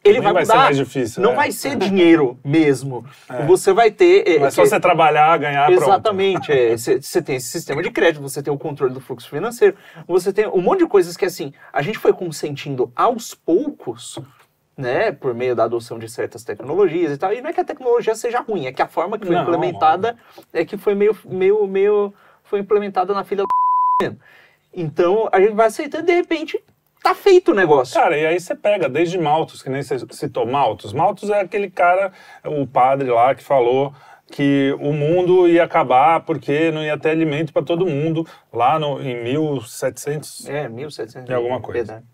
ele vai vai mudar. ser mais difícil, Não é. vai ser dinheiro mesmo. Você vai ter... é, Mas só que- você trabalhar, ganhar. Exatamente. é, Você você tem esse sistema de crédito, você tem o controle do fluxo financeiro, você tem um monte de coisas que, assim, a gente foi consentindo aos poucos, né, por meio da adoção de certas tecnologias e tal. E não é que a tecnologia seja ruim, é que a forma que foi Não, implementada é que foi meio, meio, meio, foi implementada na filha mesmo. Então, a gente vai aceitando e, de repente, tá feito o negócio. Cara, e aí você pega desde Malthus, que nem você citou Malthus. Malthus é aquele cara, o padre lá que falou que o mundo ia acabar porque não ia ter alimento para todo mundo lá no, em 1700, É, 1700 É alguma coisa. Verdade.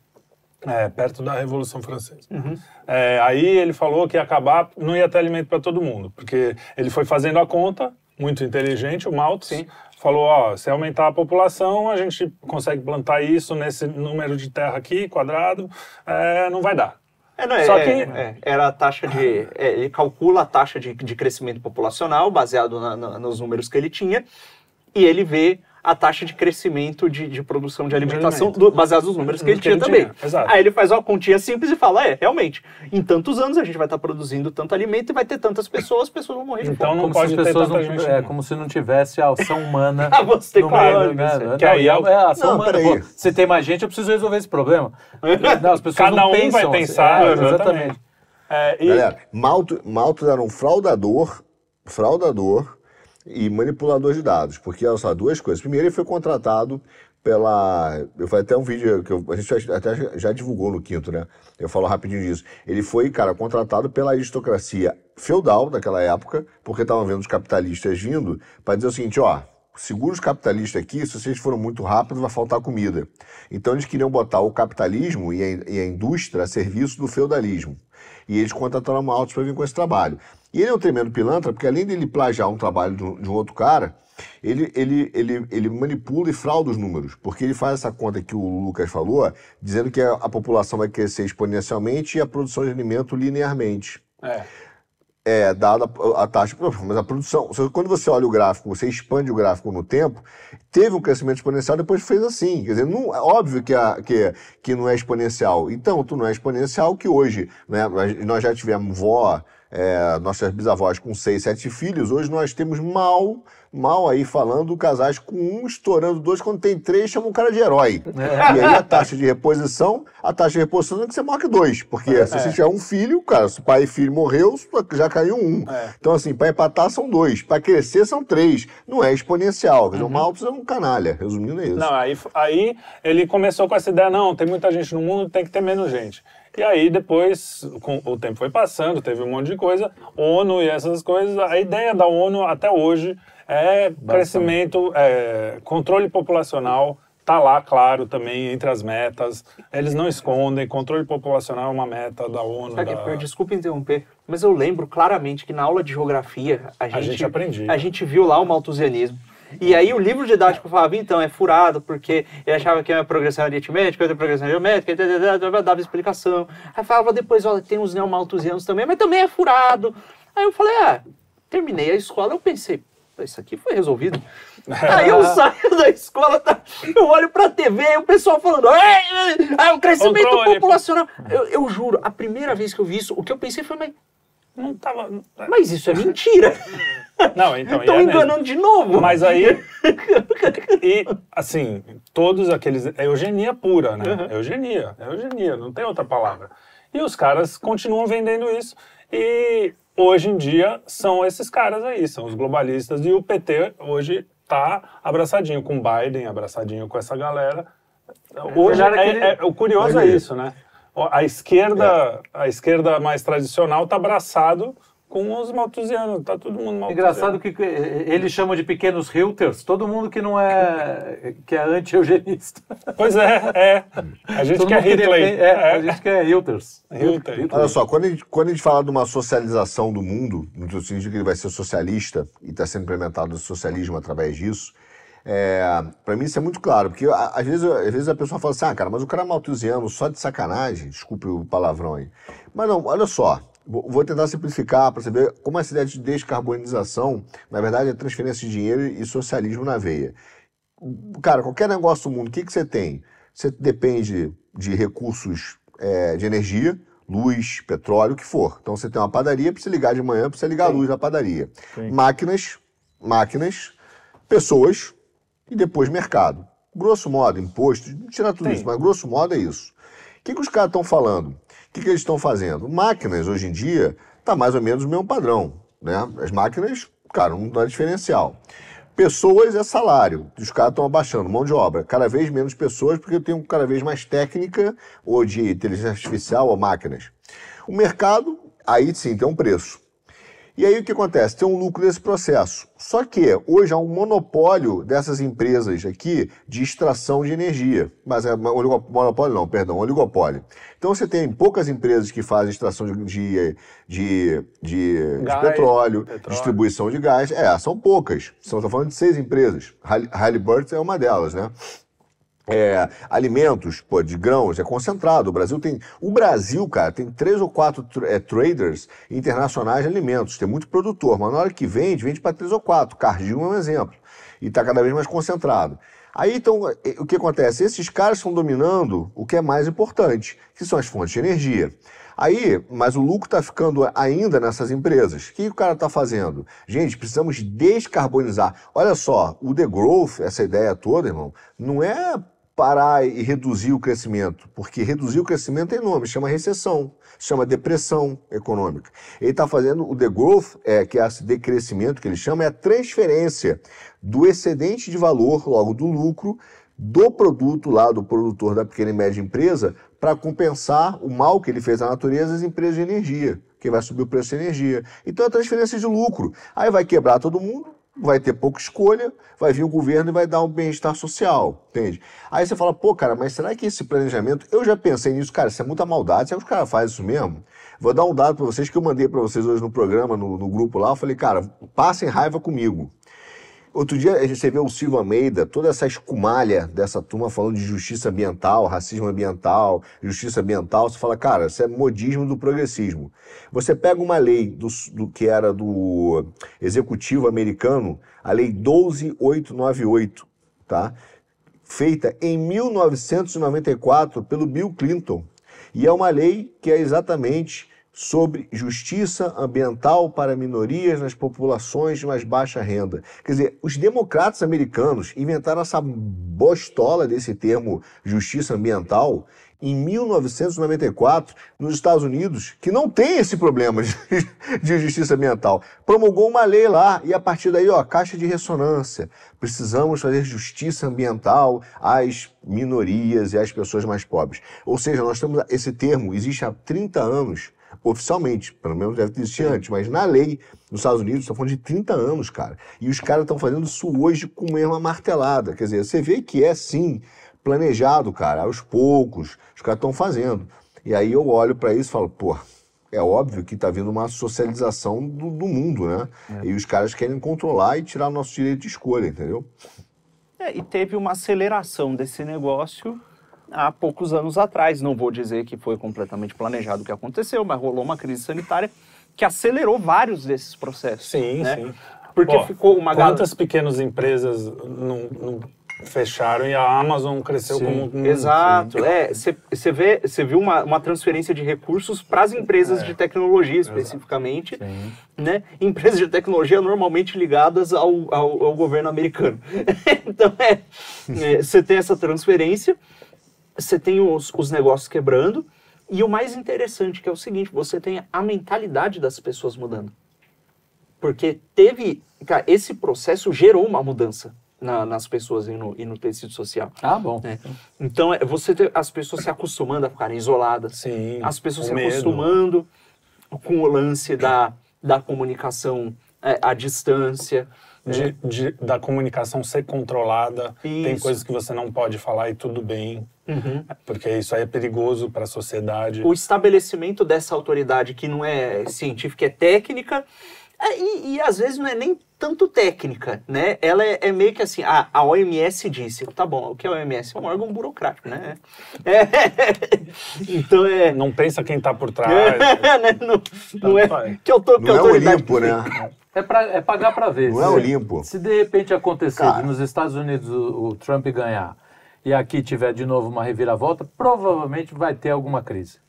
É, perto da Revolução Francesa. Uhum. É, aí ele falou que ia acabar, não ia ter alimento para todo mundo, porque ele foi fazendo a conta, muito inteligente, o Malthus. Sim. Falou, ó, se aumentar a população, a gente consegue plantar isso nesse número de terra aqui, quadrado, é, não vai dar. É, não, é, Só é, que- é, era a taxa de. é, ele calcula a taxa de, de crescimento populacional baseado na- na- nos números que ele tinha, e ele vê a taxa de crescimento de, de produção de alimentação do, baseado nos números que ele tinha também. exato. Aí ele faz uma continha simples e fala: é, realmente, em tantos anos a gente vai estar produzindo tanto alimento e vai ter tantas pessoas, as pessoas vão morrer de Então fome. não Como se pode as ter pessoas tanta não gente. é, como se não tivesse a ação humana Ah, você tem meio, claro, né? Não, que aí é, é é a ação Não, humana. pô. Se tem mais gente, eu preciso resolver esse problema. Não, as pessoas Cada não um pensam vai assim. pensar, É, exatamente. É, e- Galera, Malthus, Malthus era um fraudador, fraudador e manipulador de dados. Porque, olha só, duas coisas. Primeiro, ele foi contratado pela... Eu falei até um vídeo que eu- a gente até já- divulgou no quinto, né? Eu falo rapidinho disso. Ele foi, cara, contratado pela aristocracia feudal daquela época, porque estavam vendo os capitalistas vindo, para dizer o seguinte, ó... Segura os capitalistas aqui, se vocês foram muito rápidos, vai faltar comida. Então eles queriam botar o capitalismo e a, e a indústria a serviço do feudalismo. E eles contrataram a Malthus para vir com esse trabalho. E ele é um tremendo pilantra, porque além dele plagiar um trabalho de um, de um outro cara, ele, ele, ele, ele manipula e frauda os números. Porque ele faz essa conta que o Lucas falou, dizendo que a, a população vai crescer exponencialmente e a produção de alimento linearmente. é. É, dada a, taxa. Mas a produção. Quando você olha o gráfico, você expande o gráfico no tempo, teve um crescimento exponencial, depois fez assim. Quer dizer, não, é óbvio que, a, que, que não é exponencial. Então, tu não é exponencial que hoje, né? Nós já tivemos vó, é, nossas bisavós com seis, sete filhos, hoje nós temos mal, mal aí falando casais com um estourando dois, quando tem três, chama o cara de herói. E aí a taxa de reposição, a taxa de reposição é que você morre dois. Porque se você tiver um filho, cara, se pai e filho morreu, já caiu um. É. Então, assim, para empatar são dois, para crescer são três. Não é exponencial. Quer dizer, o Malthus é um canalha. Resumindo, é isso. Não, aí, aí ele começou com essa ideia, não, tem muita gente no mundo, tem que ter menos gente. E aí depois, com, o tempo foi passando, teve um monte de coisa, ONU e essas coisas, a ideia da ONU até hoje é crescimento, é, controle populacional, tá lá, claro, também entre as metas, eles não escondem, controle populacional é uma meta da ONU. Sabe, da- Desculpa interromper, mas eu lembro claramente que na aula de geografia a gente, gente aprendia. a gente viu lá o malthusianismo. E aí o livro didático falava, então, é furado, porque ele achava que era progressão aritmética, outra progressão geométrica, tã, dava explicação. Aí falava depois, olha, tem os neomalthusianos também, mas também é furado. Aí eu falei, ah, terminei a escola, eu pensei, "Pô, isso aqui foi resolvido. Aí eu saio da escola, tá, eu olho pra TV e o pessoal falando, "Ei, é o crescimento Controle. populacional. Eu, eu juro, a primeira vez que eu vi isso, o que eu pensei foi, mas, Não tava... mas isso é mentira. Não, então. Estão é mesmo. enganando de novo. Mas aí. e, assim, todos aqueles. É eugenia pura, né? Uhum. É eugenia. É eugenia, não tem outra palavra. E os caras continuam vendendo isso. E hoje em dia são esses caras aí, são os globalistas. E o PT hoje tá abraçadinho com Biden, abraçadinho com essa galera. Hoje, é é, é- o curioso é isso, né? A esquerda, a esquerda mais tradicional tá abraçado com os maltusianos, tá todo mundo maltusiano. Engraçado que que eles chamam de pequenos Reuters, todo mundo que não é que é anti-eugenista. Pois é, é. A gente Todo quer que Hitler. defende- é, a gente quer Reuters. Hitler. Olha só, quando a, gente, quando a gente fala de uma socialização do mundo, no sentido que ele vai ser socialista e está sendo implementado o socialismo através disso, é, para mim isso é muito claro, porque às vezes, às vezes a pessoa fala assim, ah, cara, mas o cara é maltusiano só de sacanagem, desculpe o palavrão aí. Mas não, olha só, vou, tentar simplificar para você ver como essa ideia de descarbonização, na verdade, é transferência de dinheiro e socialismo na veia. Cara, qualquer negócio do mundo, o que, que você tem? Você depende de recursos é, de energia, luz, petróleo, o que for. Então você tem uma padaria, para você ligar de manhã, para você ligar a luz na padaria. Sim. Máquinas, máquinas, pessoas e depois mercado. Grosso modo, imposto, tirar tudo Sim. isso, mas grosso modo é isso. O que, que os caras estão falando? O que, que eles estão fazendo? Máquinas, hoje em dia, tá mais ou menos o mesmo padrão. Né? As máquinas, cara, não dá diferencial. Pessoas é salário. Os caras estão abaixando. Mão de obra. Cada vez menos pessoas, porque tem cada vez mais técnica, ou de inteligência artificial, ou máquinas. O mercado, aí sim, tem um preço. E aí o que acontece? Tem um lucro desse processo. Só que hoje há um monopólio dessas empresas aqui de extração de energia. Mas é um monopólio não, perdão, oligopólio. Então você tem poucas empresas que fazem extração de, de, de, de- Gás, petróleo, petróleo. distribuição de gás. É, são poucas. Estamos falando de seis empresas. Hall- Halliburton é uma delas, né? É, alimentos, pô, de grãos, é concentrado. O Brasil tem. O Brasil, cara, tem três ou quatro é, traders internacionais de alimentos. Tem muito produtor, mas na hora que vende, vende para três ou quatro. Cargill é um exemplo. E está cada vez mais concentrado. Aí, então, eh, o que acontece? Esses caras estão dominando o que é mais importante, que são as fontes de energia. Aí, mas o lucro está ficando ainda nessas empresas. O que o cara está fazendo? Gente, precisamos descarbonizar. Olha só, o The Growth, essa ideia toda, irmão, não é parar e reduzir o crescimento, porque reduzir o crescimento é nome, chama recessão, chama depressão econômica. Ele está fazendo o degrowth, é, que é esse decrescimento que ele chama, é a transferência do excedente de valor, logo do lucro, do produto lá do produtor da pequena e média empresa para compensar o mal que ele fez à natureza às empresas de energia, que vai subir o preço de energia. Então é transferência de lucro. Aí vai quebrar todo mundo, vai ter pouca escolha, vai vir o governo e vai dar um bem-estar social, entende? Aí você fala, pô, cara, mas será que esse planejamento, eu já pensei nisso, cara, isso é muita maldade, será que os caras fazem isso mesmo? Vou dar um dado para vocês que eu mandei para vocês hoje no programa, no, no grupo lá, eu falei, cara, passem raiva comigo. Outro dia a gente vê o Silva Almeida, toda essa escumalha dessa turma falando de justiça ambiental, racismo ambiental, justiça ambiental, você fala, cara, isso é modismo do progressismo. Você pega uma lei do, do que era do executivo americano, a lei 12898, tá? Feita em 1994 pelo Bill Clinton. E é uma lei que é exatamente sobre justiça ambiental para minorias nas populações de mais baixa renda. Quer dizer, os democratas americanos inventaram essa bostola desse termo justiça ambiental em 1994 nos Estados Unidos, que não tem esse problema de, justiça ambiental. Promulgou uma lei lá e a partir daí, ó, caixa de ressonância. Precisamos fazer justiça ambiental às minorias e às pessoas mais pobres. Ou seja, nós temos esse termo, existe há 30 anos, oficialmente, pelo menos deve existir antes, mas na lei nos Estados Unidos, estão falando de 30 anos, cara. E os caras estão fazendo isso hoje com uma martelada. Quer dizer, você vê que é sim planejado, cara, aos poucos, os caras estão fazendo. E aí eu olho para isso e falo, pô, é óbvio que está vindo uma socialização do, do mundo, né? E os caras querem controlar e tirar o nosso direito de escolha, entendeu? É, e teve uma aceleração desse negócio há poucos anos atrás. Não vou dizer que foi completamente planejado o que aconteceu, mas rolou uma crise sanitária que acelerou vários desses processos. Sim, né? sim. Porque Ó, ficou uma. Quantas pequenas empresas não, não fecharam e a Amazon cresceu Sim. como um... Exato, é. Você vê, você viu uma, uma transferência de recursos para as empresas É. de tecnologia especificamente, né? Empresas de tecnologia normalmente ligadas ao, ao, ao governo americano. então é, você tem essa transferência, você tem os, os negócios quebrando e o mais interessante que é o seguinte, você tem a mentalidade das pessoas mudando, porque teve, cara, esse processo gerou uma mudança na- nas pessoas e no, e no tecido social. Ah, bom. É. Então, é você ter as pessoas se acostumando a ficarem isoladas, Sim, as pessoas se medo. acostumando com o lance da, da comunicação é, à distância. de- de- da comunicação ser controlada. Tem Isso. coisas que você não pode falar e tudo bem, Uhum. porque isso aí é perigoso para a sociedade. O estabelecimento dessa autoridade que não é científica, é técnica, é, e, e às vezes não é nem tanto técnica, né? Ela é, é meio que assim, a, a OMS disse, tá bom, o que é a OMS? É um órgão burocrático, né? É. Então é... Não pensa quem está por trás. né? Não, não é faz. que, auto, que Não é Olimpo, que né? É, pra, é pagar pra ver. Não é Se- Olimpo. Se de repente acontecer Cara. de nos Estados Unidos o, o Trump ganhar e aqui tiver de novo uma reviravolta, provavelmente vai ter alguma crise.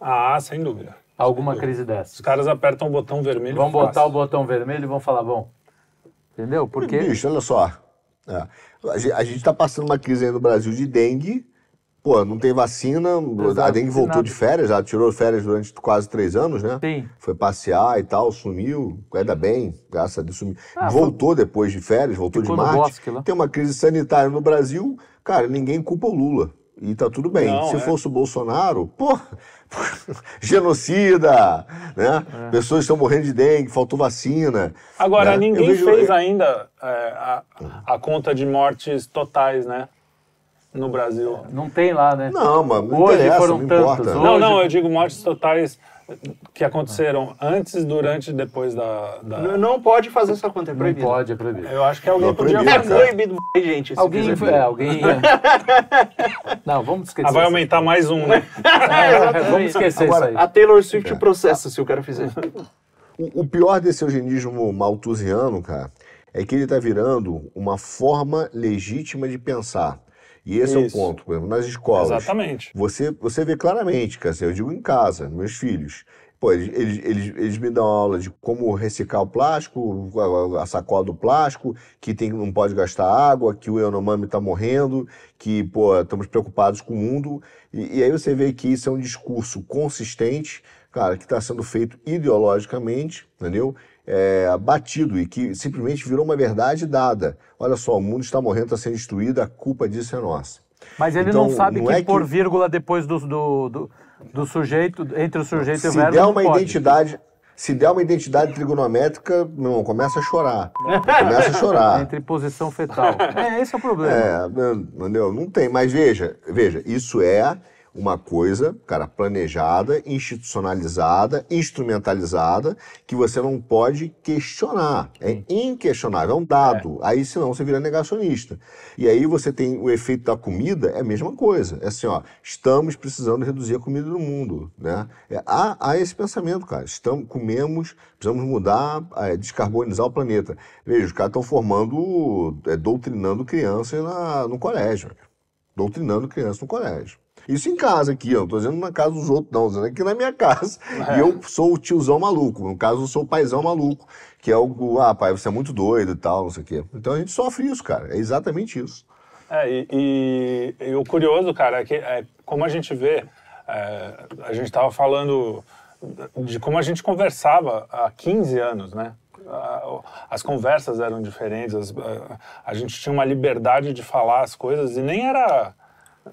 Ah, sem dúvida. Alguma crise dessas. Os caras apertam o botão vermelho. Vão fácil. botar o botão vermelho e vão falar, bom. Entendeu? Porque. Bicho, olha só. É. A gente está passando uma crise aí no Brasil de dengue. Pô, não tem vacina. a Exato, dengue não voltou nada. de férias, já tirou férias durante quase três anos, né? Sim. Foi passear e tal, sumiu. Ainda bem, graças a Deus sumiu. Ah, voltou depois de férias, voltou Ficou de Marte. bosque lá. Tem uma crise sanitária no Brasil. Cara, ninguém culpa o Lula. E tá tudo bem. Não, Se é. fosse o Bolsonaro, pô, genocida, né? É. Pessoas estão morrendo de dengue, faltou vacina. Agora, né? Ninguém vejo- fez ainda é, a, a conta de mortes totais, né? No Brasil. Não tem lá, né? Não, mas não Hoje foram não hoje- Não, não, eu digo mortes totais que aconteceram antes, durante e depois da. da- Não, não pode fazer essa conta, é Não proibido. pode, é proibido. Eu acho que alguém Não, podia proibido, É fazer. proibido gente. Alguém. fizer. É, alguém. Não, vamos esquecer. Ah, vai isso. aumentar mais um, né? É, vamos esquecer Agora, isso aí. A Taylor Swift processa se o cara fizer. O, o pior desse eugenismo malthusiano, cara, é que ele está virando uma forma legítima de pensar. E esse Isso. é o ponto. Por exemplo, nas escolas. Exatamente. Você, você vê claramente, cara, eu digo em casa, meus filhos. Pô, eles, eles, eles, eles me dão aula de como reciclar o plástico, a, a sacola do plástico, que tem, não pode gastar água, que o Yanomami está morrendo, que, pô, estamos preocupados com o mundo. E, e aí você vê que isso é um discurso consistente, cara, que está sendo feito ideologicamente, entendeu? É, batido e que simplesmente virou uma verdade dada. Olha só, o mundo está morrendo, está sendo destruído, a culpa disso é nossa. Mas ele Então, não sabe não que é que- pôr vírgula depois do, do, do, do sujeito, entre o sujeito e o Se verbo. der não uma pode. identidade, se der uma identidade trigonométrica, não, começa a chorar. Começa a chorar. Entre posição fetal. É, esse é o problema. É, entendeu? Não tem. Mas veja, veja, isso é uma coisa, cara, planejada, institucionalizada, instrumentalizada, que você não pode questionar. É inquestionável, é um dado. Aí senão você vira negacionista. E aí você tem o efeito da comida, é a mesma coisa. É assim, ó, estamos precisando reduzir a comida no mundo, né? É, há, há esse pensamento, cara. Estamos, comemos, precisamos mudar, é, descarbonizar o planeta. Veja, os caras estão formando, é, doutrinando crianças na, no colégio. Doutrinando crianças no colégio. Isso em casa aqui, eu não tô dizendo na casa dos outros, não, tô dizendo aqui na minha casa. E eu sou o tiozão maluco, no caso eu sou o paizão maluco, que é o, ah, pai, você é muito doido e tal, não sei o quê. Então a gente sofre isso, cara, é exatamente isso. É, e, e- e o curioso, cara, é que é, como a gente vê, é, a gente estava falando de como a gente conversava há 15 anos, né? As conversas eram diferentes, as- a gente tinha uma liberdade de falar as coisas e nem era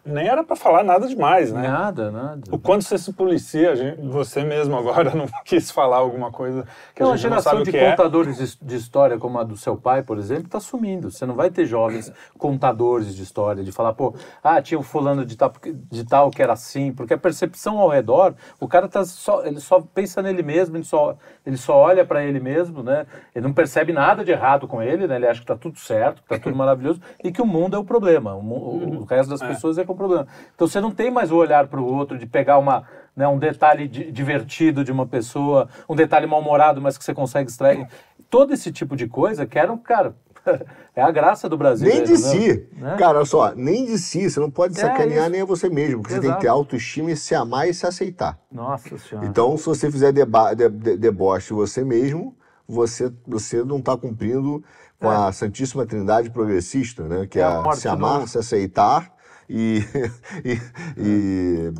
nem era para falar nada demais, né? Nada, nada. O quanto você se policia, gente- você mesmo agora não quis falar alguma coisa que Não, a a gente não sabe geração o de que é. contadores de- de história, como a do seu pai, por exemplo, está sumindo. Você não vai ter jovens contadores de história, de falar, pô, ah, tinha um fulano de tal, de tal que era assim, porque a percepção ao redor, o cara tá só, ele só pensa nele mesmo, ele só, ele só olha para ele mesmo, né? Ele não percebe nada de errado com ele, né? Ele acha que tá tudo certo, que tá tudo maravilhoso e que o mundo é o problema, o, mu- o resto das pessoas é que é o problema. Então você não tem mais o olhar para o outro de pegar uma né, um detalhe di- divertido de uma pessoa, um detalhe mal-humorado, mas que você consegue extrair. Todo esse tipo de coisa que era, um cara, É a graça do Brasil. Nem de né? si. Né? Cara, olha só, nem de si. Você não pode É, sacanear isso. nem a você mesmo, porque você tem que Exato. ter autoestima e se amar e se aceitar. Nossa senhora. Então, se você fizer deba de, de- deboche de você mesmo, você, você não está cumprindo com a Santíssima Trindade progressista, né? Que é, É se amar, se aceitar e, e,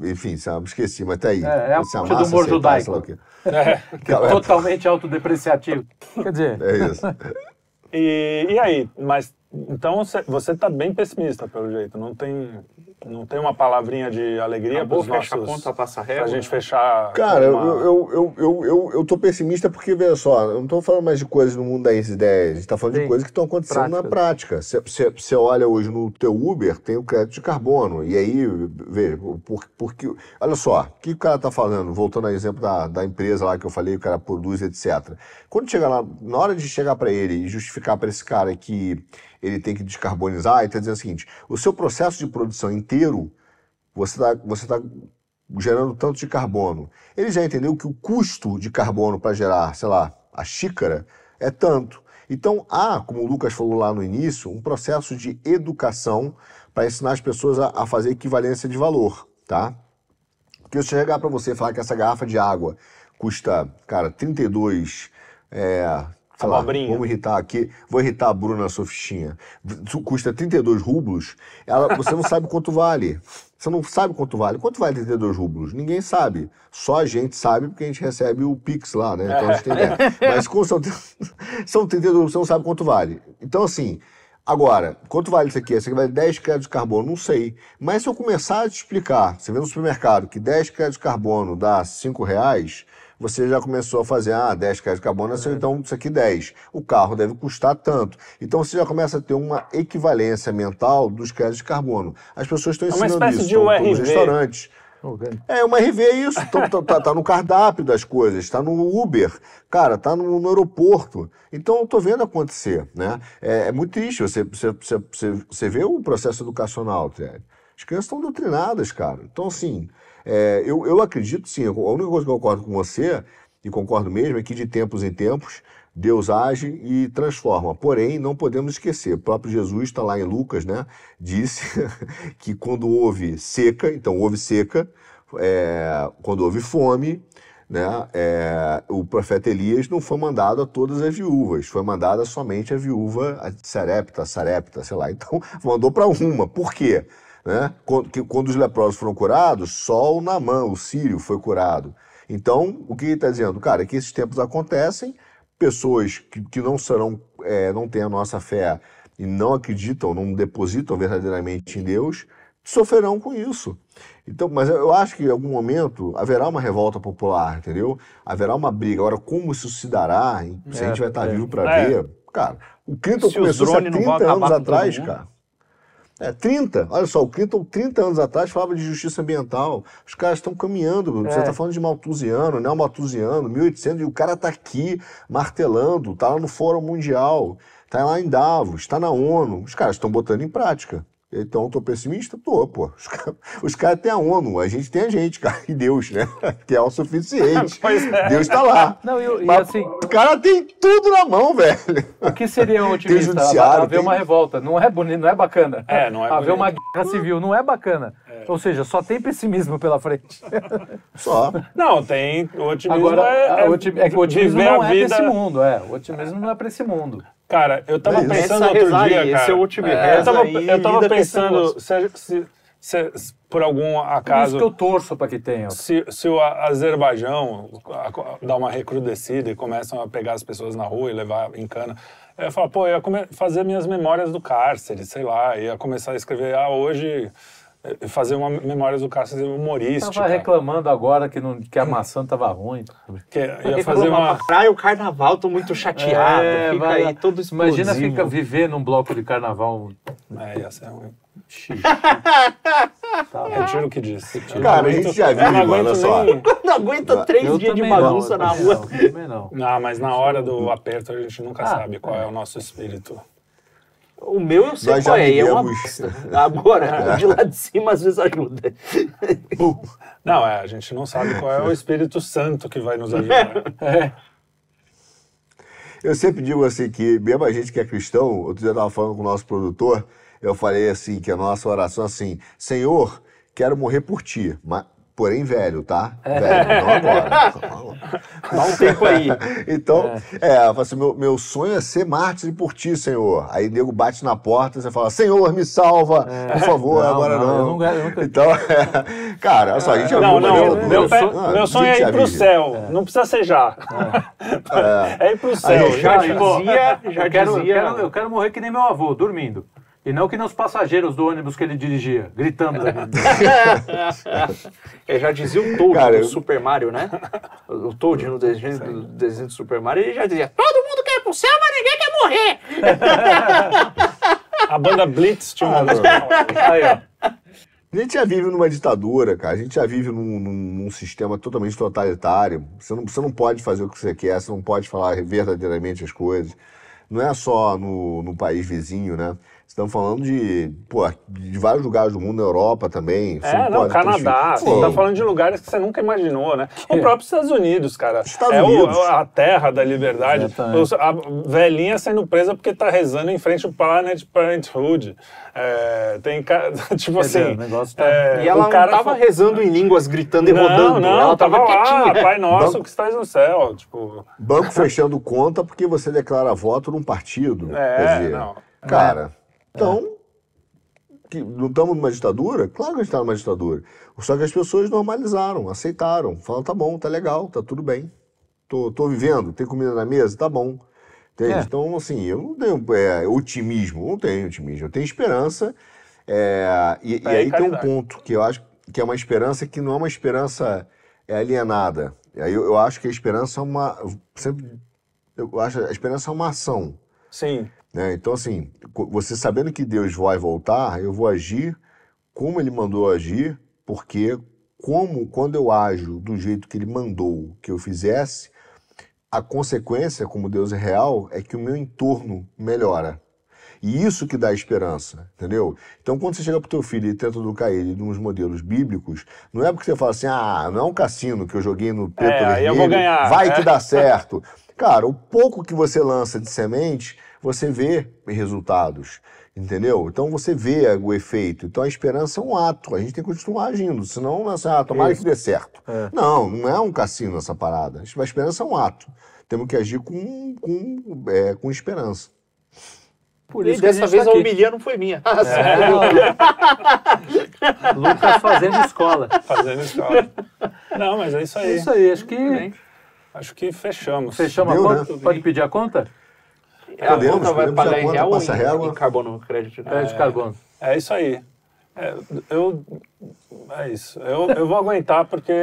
e- enfim, sabe, esqueci, mas tá aí. É, é a se morte amar, do humor judaico. quê. É. Cara, é- Totalmente autodepreciativo. Quer dizer, É isso. E, e aí? Mas então você- você está bem pessimista, pelo jeito. Não tem, não tem uma palavrinha de alegria para Acabou, os fecha a nossos... conta, passa Pra régua. gente fechar... Cara, eu, uma- eu, eu, eu, eu, eu tô pessimista porque, veja só, eu não tô falando mais de coisas no mundo das ideias, a gente tá falando de Sim. coisas que estão acontecendo na prática. Você- Você você olha hoje no teu Uber, tem o crédito de carbono, e aí, veja, por, porque, olha só, o que o cara tá falando, voltando ao exemplo da, da empresa lá que eu falei, o cara produz, etc. Quando chega lá, na hora de chegar para ele e justificar para esse cara que ele tem que descarbonizar, tá dizendo o seguinte, o seu processo de produção inteiro, você tá, você tá gerando tanto de carbono. Ele já entendeu que o custo de carbono para gerar, sei lá, a xícara é tanto. Então há, como o Lucas falou lá no início, um processo de educação para ensinar as pessoas a, a fazer equivalência de valor, tá? Porque se chegar para você e falar que essa garrafa de água custa, cara, 32, é, sei lá, Abobrinha. vamos irritar aqui, vou irritar a Bruna Sofistinha, custa 32 rublos, ela, você não sabe quanto vale. Você não sabe quanto vale. Quanto vale 32 rublos? Ninguém sabe. Só a gente sabe porque a gente recebe o Pix lá, né? Então a gente tem ideia. Mas como são, são 32 rublos, você não sabe quanto vale. Então, assim, Agora, quanto vale isso aqui? Isso aqui vale 10 créditos de carbono? Não sei. Mas se eu começar a te explicar, você vê no supermercado que 10 créditos de carbono dá 5 reais, você já começou a fazer, ah, 10 créditos de carbono, É. então isso aqui 10. O carro deve custar tanto. Então você já começa a ter uma equivalência mental dos créditos de carbono. As pessoas estão É uma ensinando espécie isso. de estão- nos restaurantes. É, uma RV é isso. Tá, tá- tá no cardápio das coisas, tá no Uber, cara, tá no, no aeroporto. Então, eu tô vendo acontecer, né? É, é muito triste você, você, você, você, você vê o processo educacional, Tiago. As crianças estão doutrinadas, cara. Então, assim, é, eu, eu acredito sim, a única coisa que eu concordo com você, e concordo mesmo, é que de tempos em tempos Deus age e transforma. Porém, não podemos esquecer, o próprio Jesus está lá em Lucas, né? Disse que quando houve seca, então houve seca, é, quando houve fome, né? é, o profeta Elias não foi mandado a todas as viúvas, foi mandada somente a viúva a Sarepta, Sarepta, sei lá. Então, mandou para uma. Por quê? Né? Quando, que- quando os leprosos foram curados, só o Namã, o sírio, foi curado. Então, o que ele está dizendo? Cara, é que esses tempos acontecem, pessoas que, que não serão, é, não têm a nossa fé e não acreditam, não depositam verdadeiramente em Deus, sofrerão com isso. Então, mas eu acho que em algum momento haverá uma revolta popular, entendeu? Haverá uma briga. Agora, como isso se dará, se a gente vai estar é. vivo para É. ver, cara, o Clinton Se começou isso há drones não vão 30 acabar anos atrás, cara. É, 30. Olha só, o Clinton, 30 anos atrás, falava de justiça ambiental. Os caras estão caminhando. Você É. está falando de Malthusiano, não Malthusiano, 1800, e o cara está aqui martelando, está lá no Fórum Mundial, está lá em Davos, está na ONU. Os caras estão botando em prática. Então, eu tô pessimista? Tô, pô. Os caras os caras têm a ONU, a gente tem a gente, cara, e Deus, né? Que é o suficiente. Pois é. Deus está lá. Não, e, e Mas, assim, o cara tem tudo na mão, velho. o que seria um otimista? judiciário, Haver tem- uma revolta. Não é bonito, não é bacana. É, não é Haver bonito. uma guerra civil não é bacana. Ou seja, só tem pessimismo pela frente. Só. Não, tem. O otimismo Agora, é, a é que o otimismo viver não a é vida. desse mundo, é. O otimismo não é pra esse mundo. Cara, eu tava É pensando Essa outro dia, aí, cara. esse é o otimismo. eu Reza tava, aí, eu tava pensando se, se- se- se por algum Por isso acaso que eu torço pra que tenha. se, se o Azerbaijão dá uma recrudescida e começam a pegar as pessoas na rua e levar em cana, eu ia falar, pô, eu ia fazer minhas memórias do cárcere, sei lá, ia começar a escrever, ah, hoje, fazer uma memórias do cárcere humorística. Tava reclamando agora que, não, que a maçã tava ruim. que ia fazer uma... praia, o carnaval, tô muito chateado. É, fica vai- aí todo explosivo. Imagina fica viver num bloco de carnaval. É, ia ser ruim. Xixi. Retiro o que disse. Cara, não a gente já eu não vive, aguento olha só. nem- Não aguenta três Eu dias de não, bagunça eu na rua. não, não. Não, mas na hora do aperto a gente nunca Ah, sabe qual é o nosso espírito. O meu eu sei Nós já qual é, e é uma bosta. Agora, de lá de cima às vezes ajuda. Não, é, a gente não sabe qual é o Espírito Santo que vai nos ajudar. É. Eu sempre digo assim que, mesmo a gente que é cristão, outro dia eu estava falando com o nosso produtor, eu falei assim, que a nossa oração é assim, Senhor, quero morrer por ti, mas, porém velho, tá? Velho, não agora. Dá um tempo aí. Então, é, eu falo assim, meu, meu sonho é ser mártir por ti, Senhor. Aí o nego bate na porta e você fala, Senhor, me salva, por favor, Não, agora não, não. eu não quero- eu nunca- Então, é, cara, olha só, a gente já Não, viu não, uma meu, pe- sonho- meu Ah, sonho é ir pro já céu. Não precisa ser já. É, ir pro céu. gente- Já pô. dizia, já eu, quero, eu, dizia. quero, eu quero morrer que nem meu avô, dormindo. E não que nem os passageiros do ônibus que ele dirigia, gritando. É, já dizia o Toad Cara, do eu- Super Mario, né? O Toad no desenho, do desenho do Super Mario, ele já dizia: Todo mundo quer ir pro céu, mas ninguém quer morrer. A banda Blitz tinha uma Ah, música. Aí, ó. A gente já vive numa ditadura, cara. A gente já vive num, num- num sistema totalmente totalitário. Você não, você não pode fazer o que você quer, você não pode falar verdadeiramente as coisas. Não é só no, no país vizinho, né? Estamos falando de, pô, de vários lugares do mundo, na Europa também. É, não, pode Canadá. Você tá Pô, falando de lugares que você nunca imaginou, né? O próprio Estados Unidos, cara. Estados é o- Unidos. a terra da liberdade. Exatamente. A velhinha sendo presa porque tá rezando em frente ao Planet Parenthood. É, tem tipo Quer dizer, assim. o negócio tá- é, E ela o cara não tava fa- rezando em línguas, gritando e Não, rodando. não, ela tava, lá, quietinha. Pai Nosso Banco- que estás no céu. Tipo, Banco fechando conta porque você declara voto num partido. É, Quer dizer, não. Cara, então. que não estamos numa ditadura? Claro que a gente está numa ditadura. Só que as pessoas normalizaram, aceitaram. Falaram, tá bom, tá legal, tá tudo bem. Tô, tô vivendo, tem comida na mesa, tá bom. É. Então, assim, eu não tenho é, otimismo, não tenho otimismo. Eu tenho esperança. é, e, e É, aí tem um ponto que eu acho que é uma esperança que não é uma esperança é, alienada. Aí eu, eu acho que a esperança é uma. Sempre, eu acho a esperança é uma ação. sim. Né? Então, assim, você sabendo que Deus vai voltar, eu vou agir como Ele mandou agir, porque como quando eu ajo do jeito que Ele mandou que eu fizesse, a consequência, como Deus é real, é que o meu entorno melhora. E isso que dá esperança, entendeu? Então, quando você chega pro teu filho e tenta educar ele nos modelos bíblicos, não é porque você fala assim, ah, não é um cassino que eu joguei no preto É, vermelho, eu vou ganhar, vai é. que dá certo. Cara, o pouco que você lança de semente, você vê resultados, entendeu? Então você vê o efeito. Então a esperança é um ato, a gente tem que continuar agindo, senão não é assim, ah, tomara que dê certo. É. Não, não é um cassino essa parada. A esperança é um ato. Temos que agir com, com, é, com esperança. Por E isso que a dessa vez tá a humilha não foi minha. Lucas fazendo escola. Fazendo escola. Não, mas é isso É aí. isso aí, acho que Acho que fechamos. fechamos a Deu, conta. né? Pode pedir a conta? A Podemos, conta vai podemos pagar em real ou passa em, régua. em carbono crédito? Crédito de carbono. É isso aí. É, eu. É isso. Eu, eu vou aguentar porque.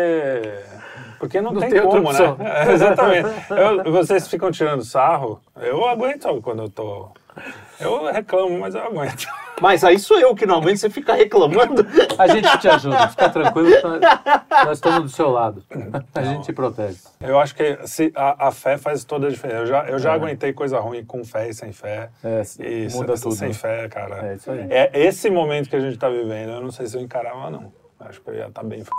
Porque não, Não tem, tem como, né? É, exatamente. Eu- vocês ficam tirando sarro. Eu aguento quando eu tô. Eu reclamo, mas eu aguento. Mas aí sou eu que normalmente você fica reclamando. A gente te ajuda, fica tranquilo, nós- estamos do seu lado. A gente te protege. Eu acho que se, a, a fé faz toda a diferença. Eu já, eu já aguentei coisa ruim com fé e sem fé. É, E muda se- tudo. sem fé, cara. É isso aí. É esse momento que a gente tá vivendo. Eu não sei se eu encarava, não. Acho que eu ia estar bem. f-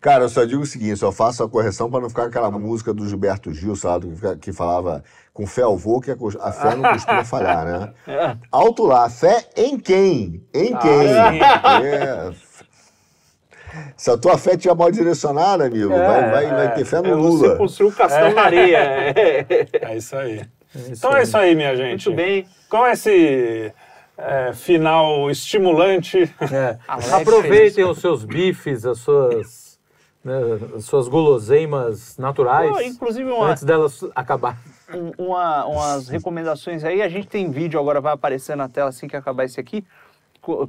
Cara, eu só digo o seguinte, só faço a correção para não ficar aquela música do Gilberto Gil, sabe, que falava com fé eu vou, que a cos- a fé não costuma falhar, né? É. Alto lá, fé em quem? Em quem? É. Se a tua fé estiver mal direcionada, amigo, É, vai, vai, vai ter fé no É, você Lula. construiu o na areia. É. É isso aí. isso então é isso aí, minha gente. Muito bem. Com esse é, final estimulante. É. Aproveitem os seus bifes, as suas, né, as suas guloseimas naturais, Pô, inclusive uma, antes delas acabar. um- uma- umas recomendações aí. A gente tem vídeo agora, vai aparecer na tela assim que acabar esse aqui,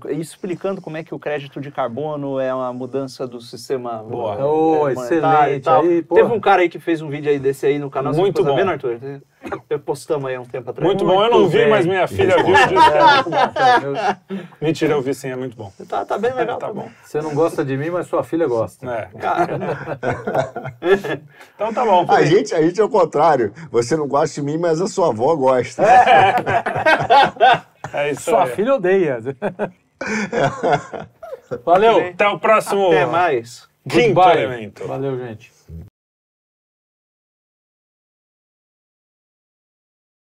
explicando como é que o crédito de carbono é uma mudança do sistema Boa. Oh, excelente. Aí. Teve um cara aí que fez um vídeo aí desse aí no canal. Muito bom. sabendo, Arthur? Eu postamos aí um tempo atrás. Muito bom. Eu não vi, bem. mas minha filha viu que é Mentira, eu vi sim, é muito bom. Tá, tá bem legal. Tá bom. Você não gosta de mim, mas sua filha gosta. É. Cara, Então tá bom. A gente, a gente é o contrário. Você não gosta de mim, mas a sua avó gosta. É isso Sua aí. filha odeia. Valeu. Até o próximo até mais. quinto Goodbye. elemento. Valeu, gente.